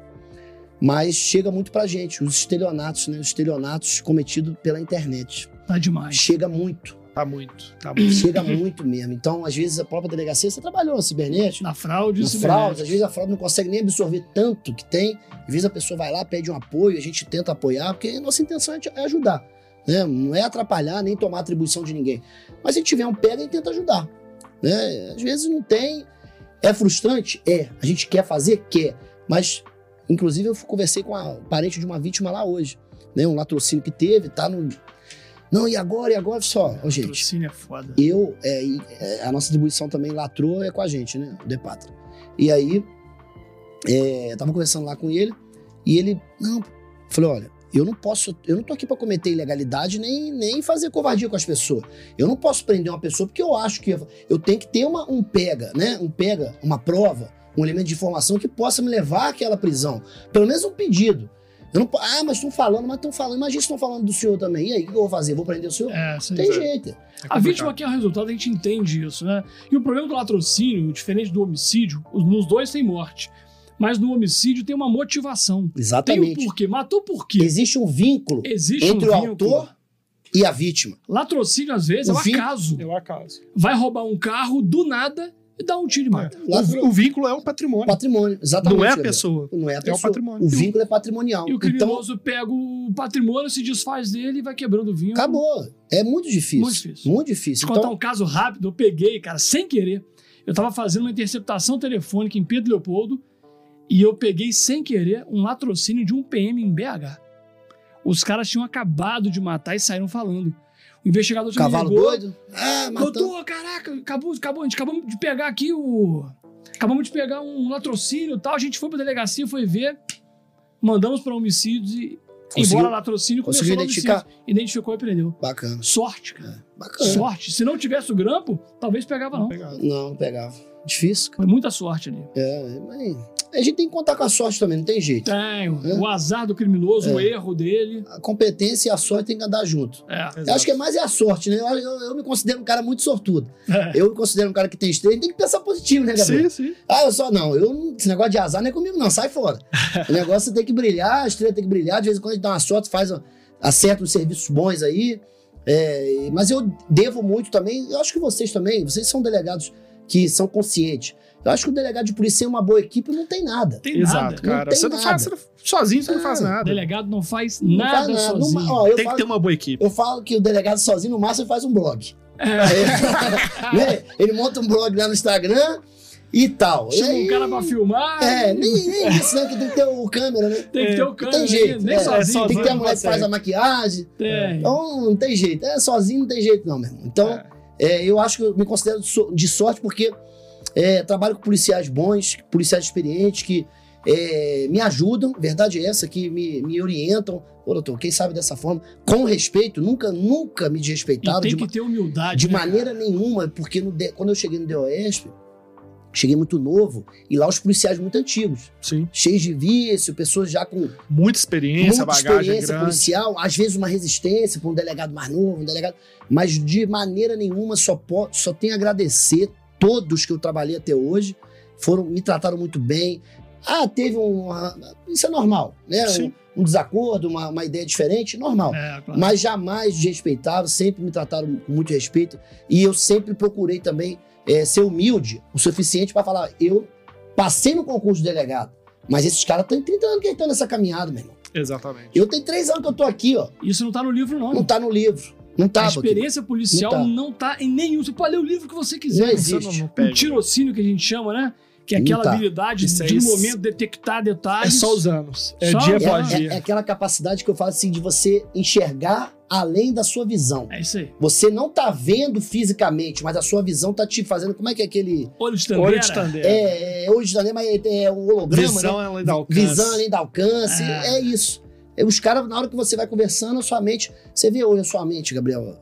mas chega muito pra gente, os estelionatos, né? Os estelionatos cometidos pela internet. Tá demais. Chega muito, Tá muito, tá <clears throat> muito. chega muito mesmo. Então, às vezes, a própria delegacia, você trabalhou na cibernética, Na fraude, na fraude, às vezes a fraude não consegue nem absorver tanto que tem. Às vezes a pessoa vai lá, pede um apoio, a gente tenta apoiar, porque a nossa intenção é é ajudar. Né? Não é atrapalhar nem tomar atribuição de ninguém. Mas se tiver um pega, a gente tenta ajudar. Né? Às vezes não tem. É frustrante? É. A gente quer fazer? Quer. Mas, inclusive, eu conversei com a parente de uma vítima lá hoje. Né? Um latrocínio que teve, tá no. Não, e agora? E agora? Só, Ô, gente. Patrocínio é foda. Eu, é, é, a nossa atribuição também latrou é com a gente, né? O Depatra. E aí, é, eu tava conversando lá com ele, e ele, não, eu falei, olha, eu não posso, eu não tô aqui pra cometer ilegalidade nem, nem fazer covardia com as pessoas. Eu não posso prender uma pessoa porque eu acho que eu tenho que ter uma, um pega, né? Um pega, uma prova, um elemento de informação que possa me levar àquela prisão. Pelo menos um pedido. Eu não, ah, mas estão falando, mas estão falando. Imagina se estão falando do senhor também. E aí, o que eu vou fazer? Vou prender o senhor? É, aí. Tem jeito. É A vítima quer o resultado, a gente entende isso, né? E o problema do latrocínio, diferente do homicídio, os- nos dois tem morte. Mas no homicídio tem uma motivação. Tem um Exatamente. porquê. Matou por quê? Existe um vínculo Existe entre um o vínculo. autor e a vítima. Latrocínio, às vezes, O é um vin- acaso. É o acaso. Vai roubar um carro do nada e dá um tiro e mata. Lá- O, o vínculo é um patrimônio. Patrimônio, exatamente. Não é a Gabriel. pessoa. Não é a o pessoa. patrimônio. O vínculo é patrimonial. E o Então, criminoso pega o patrimônio, se desfaz dele e vai quebrando o vinho. acabou. É muito difícil. Muito difícil. Muito Vou difícil. te contar Então, um caso rápido, eu peguei, cara, sem querer. Eu tava fazendo uma interceptação telefônica em Pedro Leopoldo e eu peguei sem querer um latrocínio de um PM em BH. Os caras tinham acabado de matar e saíram falando. O investigador já cavalo ligou, doido. Ah, matando. Doutor, caraca, acabou, acabou, a gente acabamos de pegar aqui o. Acabamos de pegar um latrocínio e tal. A gente foi pra delegacia, foi ver, mandamos pra homicídios e. Conseguiu- embora latrocínio, começou conseguiu identificar? Identificou e prendeu. Bacana. Sorte, cara. Bacana. Sorte. Se não tivesse o grampo, talvez pegava, não. Pegado. Não, não pegava. Difícil. Foi muita sorte ali. É, mas a gente tem que contar com a sorte também, não tem jeito. Tem É. o azar do criminoso, o erro dele. A competência e a sorte tem que andar junto. É. Eu acho que é mais é a sorte, né? Eu, eu- eu me considero um cara muito sortudo. É. Eu me considero um cara que tem estrela. Tem que pensar positivo, né, Gabriel? Sim, sim. Ah, eu só. Não, eu esse negócio de azar não é comigo, não. Sai fora. <laughs> o negócio tem que brilhar, a estrela tem que brilhar. De vez em quando a gente dá uma sorte, faz, acerta uns serviços bons aí. É, mas eu devo muito também. Eu acho que vocês também, vocês são delegados que são conscientes. Eu acho que o delegado de polícia sem uma boa equipe não tem nada. Tem Exato, nada. cara. tem Você não nada. faz, você não- sozinho você não É. faz O nada. delegado não faz Não nada, faz nada. sozinho. Ó, Tem que falo, ter uma boa equipe. eu falo que o delegado sozinho, no máximo, ele faz um blog. É. <laughs> Né? Ele monta um blog lá no Instagram e tal. Chama aí- um cara pra filmar. É, nem, nem isso, né? Que tem que ter o câmera, né? Tem que ter o Não câmera. tem jeito. Nem é, sozinho. tem que ter a mulher que faz a maquiagem. Tem. Então, não tem jeito. É, sozinho não tem jeito, não, meu irmão. Então, É. É, eu acho que eu me considero de sorte porque é, trabalho com policiais bons, policiais experientes que é, me ajudam, verdade é essa, que me, me orientam. Ô, doutor, quem sabe dessa forma, com respeito, nunca, nunca me E desrespeitaram tem de, que ter humildade. de né, maneira nenhuma, porque no quando eu cheguei no DOESP, cheguei muito novo, e lá os policiais muito antigos, Sim. cheios de vício, pessoas já com Muita experiência, muita bagagem experiência grande. policial, às vezes uma resistência para um delegado mais novo, um delegado, mas de maneira nenhuma só po- só tenho a agradecer todos que eu trabalhei até hoje, foram me trataram muito bem. Ah, teve um, uma- isso é normal, né? Um, um desacordo, uma, uma ideia diferente, normal. É, claro. Mas jamais desrespeitaram, sempre me trataram com muito respeito. E eu sempre procurei também eh, ser humilde o suficiente para falar: eu passei no concurso de delegado, mas esses caras têm 30 anos que estão nessa caminhada, meu irmão. Exatamente. Eu tenho três anos que eu tô aqui, ó. Isso não tá no livro, não. Não tá no livro. Não tá, a experiência policial Não tá. não tá em nenhum. Você pode ler o livro que você quiser. Não Isso existe. não tirocínio que a gente chama, né? Que é aquela tá. habilidade Isso de é- momento detectar É detalhes. só os anos. É Só- dia É- após É, dia. é aquela capacidade que eu falo assim de você enxergar além da sua visão. É isso aí. Você não tá vendo fisicamente, mas a sua visão tá te fazendo. Como é que é aquele. Olho de Tandera. Olho de Tandera. É, é hoje também, mas é, é o holograma, né? Visão além da alcance. Visão além do alcance. É. É, isso. É, Os caras, na hora que você vai conversando, a sua mente. Você vê hoje a sua mente, Gabriel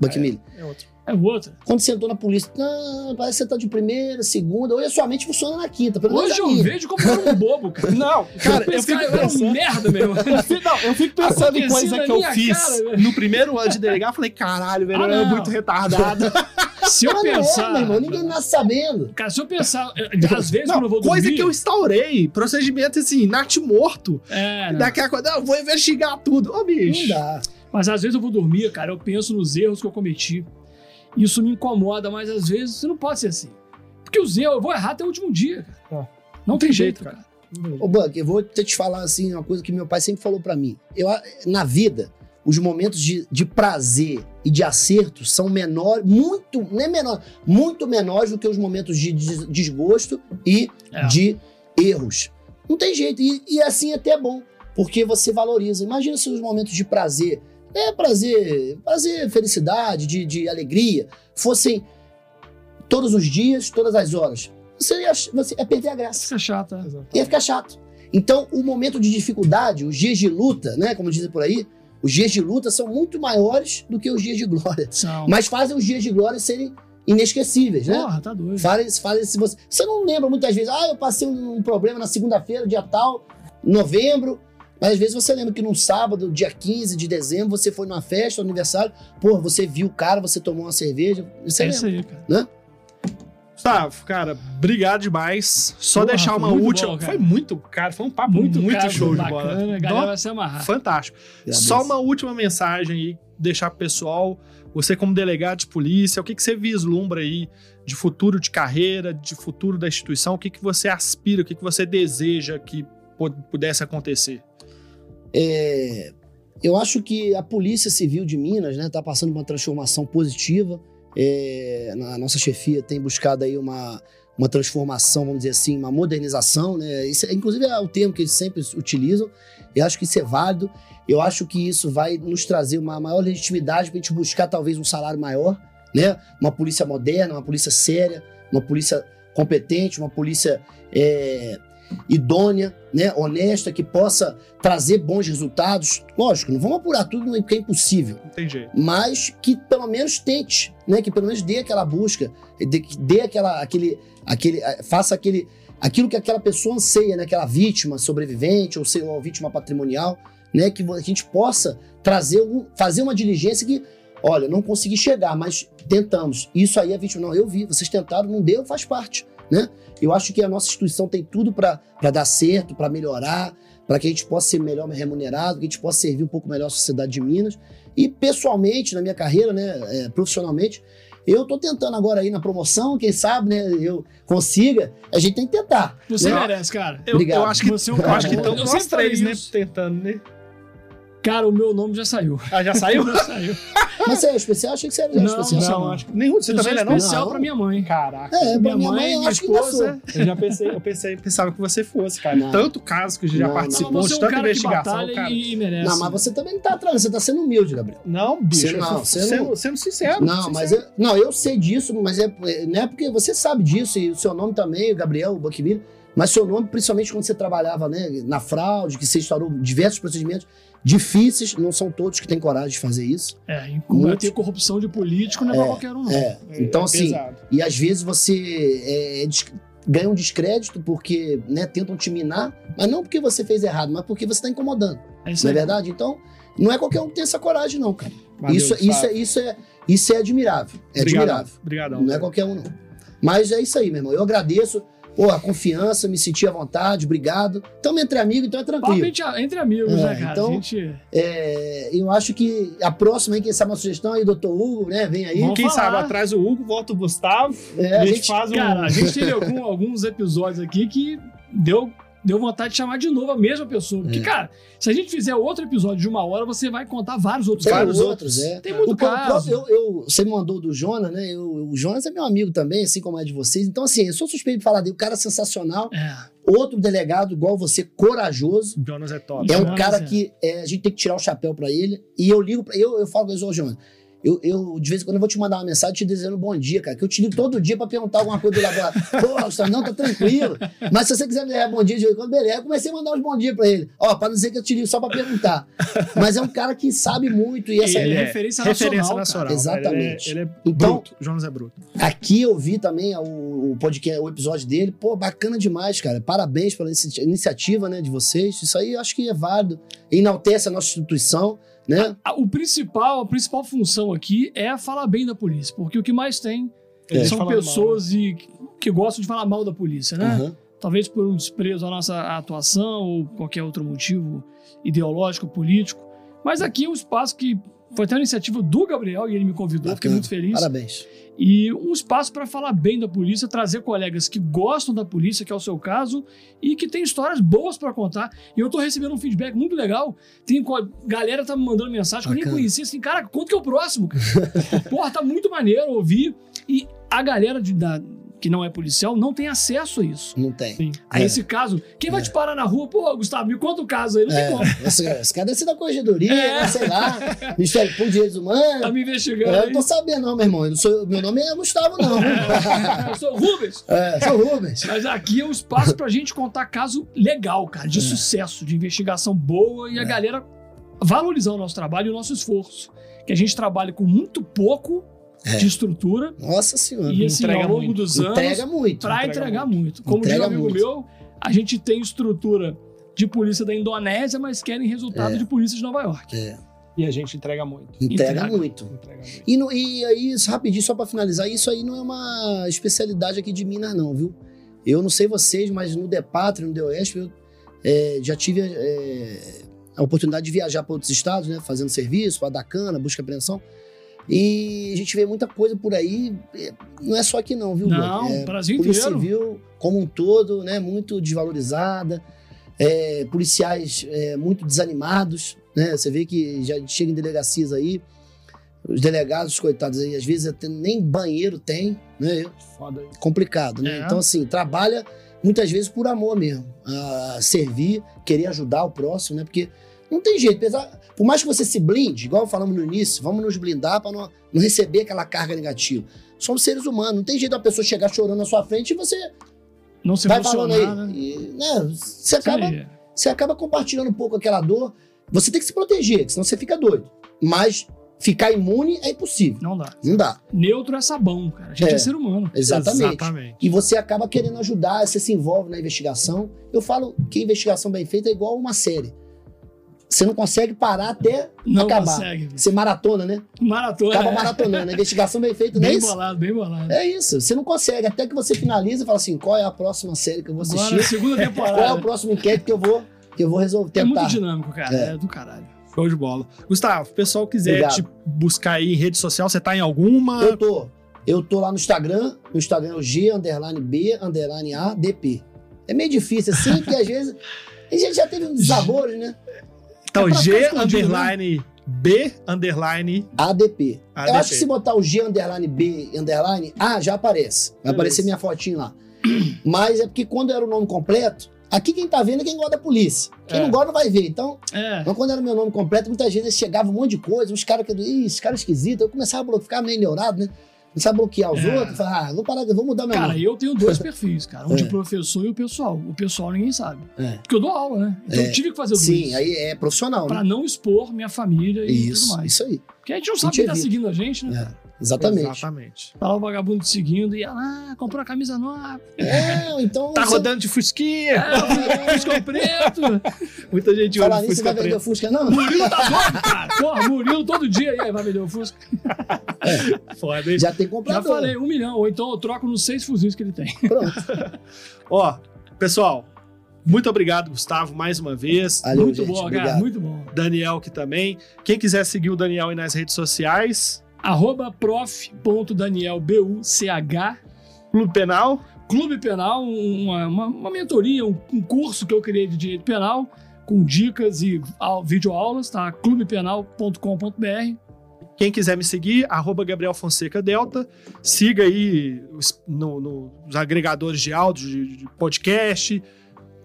Buckmilli. É outro. É o outro. Quando você entrou na polícia, não, parece que você tá de primeira, segunda. Hoje a sua mente funciona na quinta. Hoje eu minha. vejo como eu era um bobo, cara. <laughs> Não, cara, eu Esse fico cara era um pensando. merda, meu. <laughs> Eu fico, não, eu fico <laughs> pensando em coisa que eu fiz cara, no primeiro ano de delegar. Eu falei, caralho, velho, Ah, eu era muito retardado. Se eu Mas não é, pensar. meu irmão, ninguém nasce sabendo. Cara, se eu pensar. Às vezes, Não, quando eu vou coisa dormir. que eu instaurei. Procedimento assim, nat morto. É, não. Daqui a coisa, não, eu vou investigar tudo. Ô, Não bicho. dá. Mas às vezes eu vou dormir, cara, eu penso nos erros que eu cometi. Isso me incomoda, mas às vezes você não pode ser assim. Porque os erros, eu vou errar até o último dia, cara. Não, tem jeito, cara. Ô, Buck, eu vou te falar assim, uma coisa que meu pai sempre falou pra mim. Eu, na vida, os momentos de, de prazer e de acerto são menores, muito, não é menor, muito menores do que os momentos de des- desgosto e É. de erros. Não tem jeito. E, e assim até é bom, porque você valoriza. Imagina se os momentos de prazer, é prazer, prazer, felicidade, de, de alegria, fossem todos os dias, todas as horas. Você ia, você ia perder a graça Fica chato, é. ia ficar chato. Então, o momento de dificuldade, os dias de luta, né, como dizem por aí, os dias de luta são muito maiores do que os dias de glória. São. Mas fazem os dias de glória serem inesquecíveis, né? Porra, tá doido. Se você, você não lembra muitas vezes, ah, eu passei um, um problema na segunda-feira, dia tal, novembro, mas às vezes você lembra que num sábado, dia 15 de dezembro, você foi numa festa, um aniversário, pô, você viu o cara, você tomou uma cerveja, você É lembra. isso aí, cara. Gustavo, cara, obrigado demais. Só Porra, deixar uma muito última. bom, foi muito, cara, foi um papo muito, cara, show de bacana, bola. A galera vai se amarrar. Fantástico. Só uma última mensagem aí, deixar pro pessoal. Você, como delegado de polícia, o que, que você vislumbra aí de futuro de carreira, de futuro da instituição? O que, que você aspira, o que, que você deseja que pu- pudesse acontecer? É, eu acho que a Polícia Civil de Minas está passando por uma transformação positiva. É, a nossa chefia tem buscado aí uma, uma transformação, vamos dizer assim, uma modernização. Né? Isso, é- inclusive é o termo que eles sempre utilizam. Eu acho que isso é válido. Eu acho que isso vai nos trazer uma maior legitimidade para a gente buscar talvez um salário maior, né? Uma polícia moderna, uma polícia séria, uma polícia competente, uma polícia é, idônea, né? honesta, que possa trazer bons resultados. Lógico, não vamos apurar tudo porque é impossível, jeito. mas que pelo menos tente, né? Que pelo menos dê aquela busca, dê, que dê aquela, aquele, aquele, faça aquele, aquilo que aquela pessoa anseia, né? Aquela vítima sobrevivente ou sei lá, vítima patrimonial, né? Que a gente possa trazer, algum, fazer uma diligência que, olha, não consegui chegar, mas tentamos. Isso aí é vítima, não, eu vi, vocês tentaram, não deu, faz parte, né? Eu acho que a nossa instituição tem tudo para dar certo, para melhorar, para que a gente possa ser melhor remunerado, que a gente possa servir um pouco melhor a sociedade de Minas. E pessoalmente, na minha carreira, né, é, profissionalmente, eu tô tentando agora aí na promoção, quem sabe, né, eu consiga. A gente tem que tentar. Você né? merece, cara. Eu, Obrigado. eu acho que, Você é eu acho que Eu nós três, né? isso. Tentando, né? Cara, o meu nome já saiu. Ah, já saiu? <laughs> Já saiu. <laughs> Mas você é especial? Achei que você era Não, especial. Não, acho que nem você Eu também sou não é não? especial Não. pra minha mãe. Caraca. É, pra minha, minha mãe, mãe, eu minha acho que ainda sou. esposa. Eu já pensei, eu pensei, pensava que você fosse, cara. Não. Tanto caso que já Não, participou Não, de você é um tanta cara investigação, batalha cara. e merece. Não, mas você também não tá atrás, você tá sendo humilde, Gabriel. Não, bicho. Você eu não, sou- você sendo, não- sendo sincero. Não, mas sincero. eu, não, eu sei disso, mas é, é- não é porque você sabe disso, e o seu nome também, o Gabriel Buckmiller, mas seu nome, principalmente quando você trabalhava né, na fraude, que você instaurou diversos procedimentos difíceis, não são todos que têm coragem de fazer isso. É, em combater corrupção de político não é, pra qualquer um, não. É, então É assim, pesado. e às vezes você é, é ganha um descrédito porque né, tentam te minar, mas não porque você fez errado, mas porque você está incomodando, É isso não é verdade? Então, não é qualquer um que tem essa coragem, não, cara. Valeu, isso, isso, é, isso, é, isso é admirável. É Obrigadão, admirável. Obrigadão. Não é qualquer um, não. Mas é isso aí, meu irmão. Eu agradeço. Pô, a confiança, me senti à vontade, obrigado. Estamos entre amigos, então é Papo tranquilo. entre, entre amigos, É, né, cara? então- a gente... É, eu acho que a próxima quem sabe uma sugestão aí, doutor Hugo, né? Vem aí. Vamos Quem falar. sabe atrás o Hugo, volta o Gustavo, É, a a gente, gente, faz um... Cara, a gente teve algum- alguns episódios aqui que deu, deu vontade de chamar de novo a mesma pessoa. Porque, É. cara, se a gente fizer outro episódio de uma hora, você vai contar vários outros tem casos. outros, é. Tem muito O próprio- caso. eu, eu- você me mandou do Jonas, né? Eu- o Jonas é meu amigo também, assim como é de vocês. Então, assim, eu sou suspeito de falar dele. O cara é sensacional. É. Outro delegado, igual você, corajoso. O Jonas é top. É um Jonas, cara é. que é, a gente tem que tirar o chapéu pra ele. E eu ligo pra eu, eu falo com ele, ô Jonas. Eu, eu, de vez em quando, eu vou te mandar uma mensagem te dizendo bom dia, cara. Que eu te ligo todo dia pra perguntar alguma coisa do laboratório. Pô, Gustavo, não, tá tranquilo. Mas se você quiser me dar bom dia de vez em quando, beleza. Eu comecei a mandar uns bom dia pra ele. Ó, pra não dizer que eu te ligo só pra perguntar. Mas é um cara que sabe muito. E essa, Ele é é referência Referência nacional, nacional. cara. Exatamente. Ele é, ele é Então- bruto. O Jonas é bruto. Aqui eu vi também o, o podcast, o episódio dele. Pô, bacana demais, cara. Parabéns pela inici- iniciativa né, de vocês. Isso aí eu acho que é válido. Enaltece a nossa instituição, né? A- O principal, a principal função aqui é falar bem da polícia, porque o que mais tem Eles são falando mal, pessoas e, que gostam de falar mal da polícia, né? Aham. Talvez por um desprezo à nossa atuação ou qualquer outro motivo ideológico, político. Mas aqui é um espaço que foi até uma iniciativa do Gabriel e ele me convidou, fiquei muito feliz. Parabéns. E um espaço para falar bem da polícia, trazer colegas que gostam da polícia, que é o seu caso, e que tem histórias boas para contar. E eu tô recebendo um feedback muito legal. Tem galera tá me mandando mensagem que eu nem conhecia, assim, cara, quanto que é o próximo? cara? <laughs> Porra, tá muito maneiro ouvir. E a galera de- da- que não é policial não tem acesso a isso. Não tem. A É. esse caso, quem vai te parar na rua? Pô, Gustavo, me conta o caso aí, não tem É, como. esse, esse cara deve ser da corregedoria, É. né, sei lá, Ministério Público de Direitos Humanos. Tá me investigando É, eu aí. não tô sabendo, não, meu irmão. Eu não sou, meu nome é Gustavo, não. <laughs> Eu sou o Rubens. é, sou Rubens. Mas aqui é um espaço pra gente contar caso legal, cara, de É. sucesso, de investigação boa e a galera valorizar o nosso trabalho e o nosso esforço. Que a gente trabalha com muito pouco É. de estrutura Nossa senhora. e assim, entrega ao longo muito. dos anos, Entrega muito. pra entrega entregar muito. Como Entrega diz um amigo muito. meu, a gente tem estrutura de polícia da Indonésia, mas querem resultado É. de polícia de Nova York. É, E a gente entrega muito. entrega, Entrega. muito. Entrega muito. E, no- e aí, rapidinho, só pra finalizar, isso aí não é uma especialidade aqui de Minas, não, viu? Eu não sei vocês, mas no DEPATRE, no DEOESP, eu é, já tive é, a oportunidade de viajar para outros estados, né? Fazendo serviço, para dar cana, busca e apreensão. E a gente vê muita coisa por aí. Não é só aqui, não, viu, Não? É, Brasil Polícia inteiro. Civil, como um todo, né? Muito desvalorizada. é, policiais é, muito desanimados, né? Você vê que já chega em delegacias aí, os delegados, coitados aí, às vezes até nem banheiro tem, né? Foda. Complicado, né? É. Então, assim, trabalha muitas vezes por amor mesmo, a servir, querer ajudar o próximo, né? Porque não tem jeito, apesar, por mais que você se blinde, igual falamos no início, vamos nos blindar para não, não receber aquela carga negativa. Somos seres humanos, não tem jeito da pessoa chegar chorando na sua frente e você Não se vai falando aí. né? E, né, você acaba aí. você acaba compartilhando um pouco aquela dor. Você tem que se proteger, senão você fica doido. Mas ficar imune é impossível. Não dá. Não dá. Neutro é sabão, cara. A gente é, É. ser humano. Exatamente. Exatamente. E você acaba querendo ajudar, você se envolve na investigação. Eu falo que investigação bem feita é igual uma série. Você não consegue parar até Não acabar. consegue. Você maratona, né? Maratona. Acaba é. maratonando. A investigação bem feita, <laughs> não é Bem isso? bolado, bem bolado. É isso. Você não consegue. Até que você finaliza e fala assim: qual é a próxima série que eu vou assistir? Agora, segunda <laughs> qual é o temporada. próximo enquete que eu vou, que eu vou resolver É muito tentar? dinâmico, cara. É. É, do caralho. Show de bola. Gustavo, se o pessoal quiser Obrigado. te buscar aí em rede social, você tá em alguma? Eu tô. Eu tô lá no Instagram. No Instagram é o G underline B underline A DP. É meio difícil assim, porque às vezes. A gente já teve uns <laughs> desabores, né? Então, É G ficar escondido, underline B underline ADP. ADP. Eu acho que se botar o G underline B underline, ah, já aparece. Vai Beleza. aparecer minha fotinho lá. <clears throat> Mas é porque quando era o nome completo, aqui quem tá vendo é quem gosta da polícia. Quem É. não gosta não vai ver. Então, É. mas quando era meu nome completo, muitas vezes chegava um monte de coisa, uns caras que. Ih, esse cara é esquisito. Eu começava a ficava meio neurado, né? Começava a bloquear os É. outros. Falava, ah, vou parar, vou mudar meu Cara, nome. eu tenho dois <laughs> perfis, cara. Um de É. professor e o pessoal. O pessoal ninguém sabe. É. Porque eu dou aula, né? Então É. eu tive que fazer Sim, dois. aí é profissional, Pra né? não expor minha família e tudo Isso, mais. isso aí. Porque a gente não sabe quem tá seguindo a gente, né? É, exatamente. Exatamente. Tá lá o vagabundo seguindo e ah, comprou a camisa nova. É, então. Tá você- rodando de fusquinha. É, Fusca preto. Muita gente Falar olha nisso, você vai Fusca vender o preto. Fusca, não? Murilo tá doido, cara. Porra, Murilo todo dia. E aí, vai vender o Fusca? Foda, hein? Já tem Já comprador. falei, um milhão. Ou então eu troco nos seis fuzis que ele tem. Pronto. <laughs> Ó, pessoal, muito obrigado, Gustavo, mais uma vez. Valeu, muito gente. bom, obrigado. cara. Muito bom. Daniel aqui também. Quem quiser seguir o Daniel aí nas redes sociais, Arroba prof.danielbuch. Clube Penal. Clube Penal, uma, uma, uma mentoria, um, um curso que eu criei de direito penal, com dicas e au- videoaulas, tá? clubepenal.com.br. Quem quiser me seguir, arroba Gabriel Fonseca Delta. Siga aí os- no- no- nos agregadores de áudio, de, de podcast.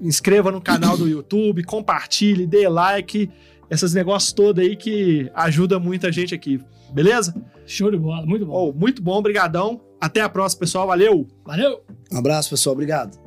Inscreva no canal do <laughs> YouTube, compartilhe, dê like. Esses negócios todos aí que ajuda muita gente aqui. Beleza? Show de bola, muito bom. Oh, muito bom, brigadão. Até a próxima, pessoal. Valeu! Valeu! Um abraço, pessoal. Obrigado.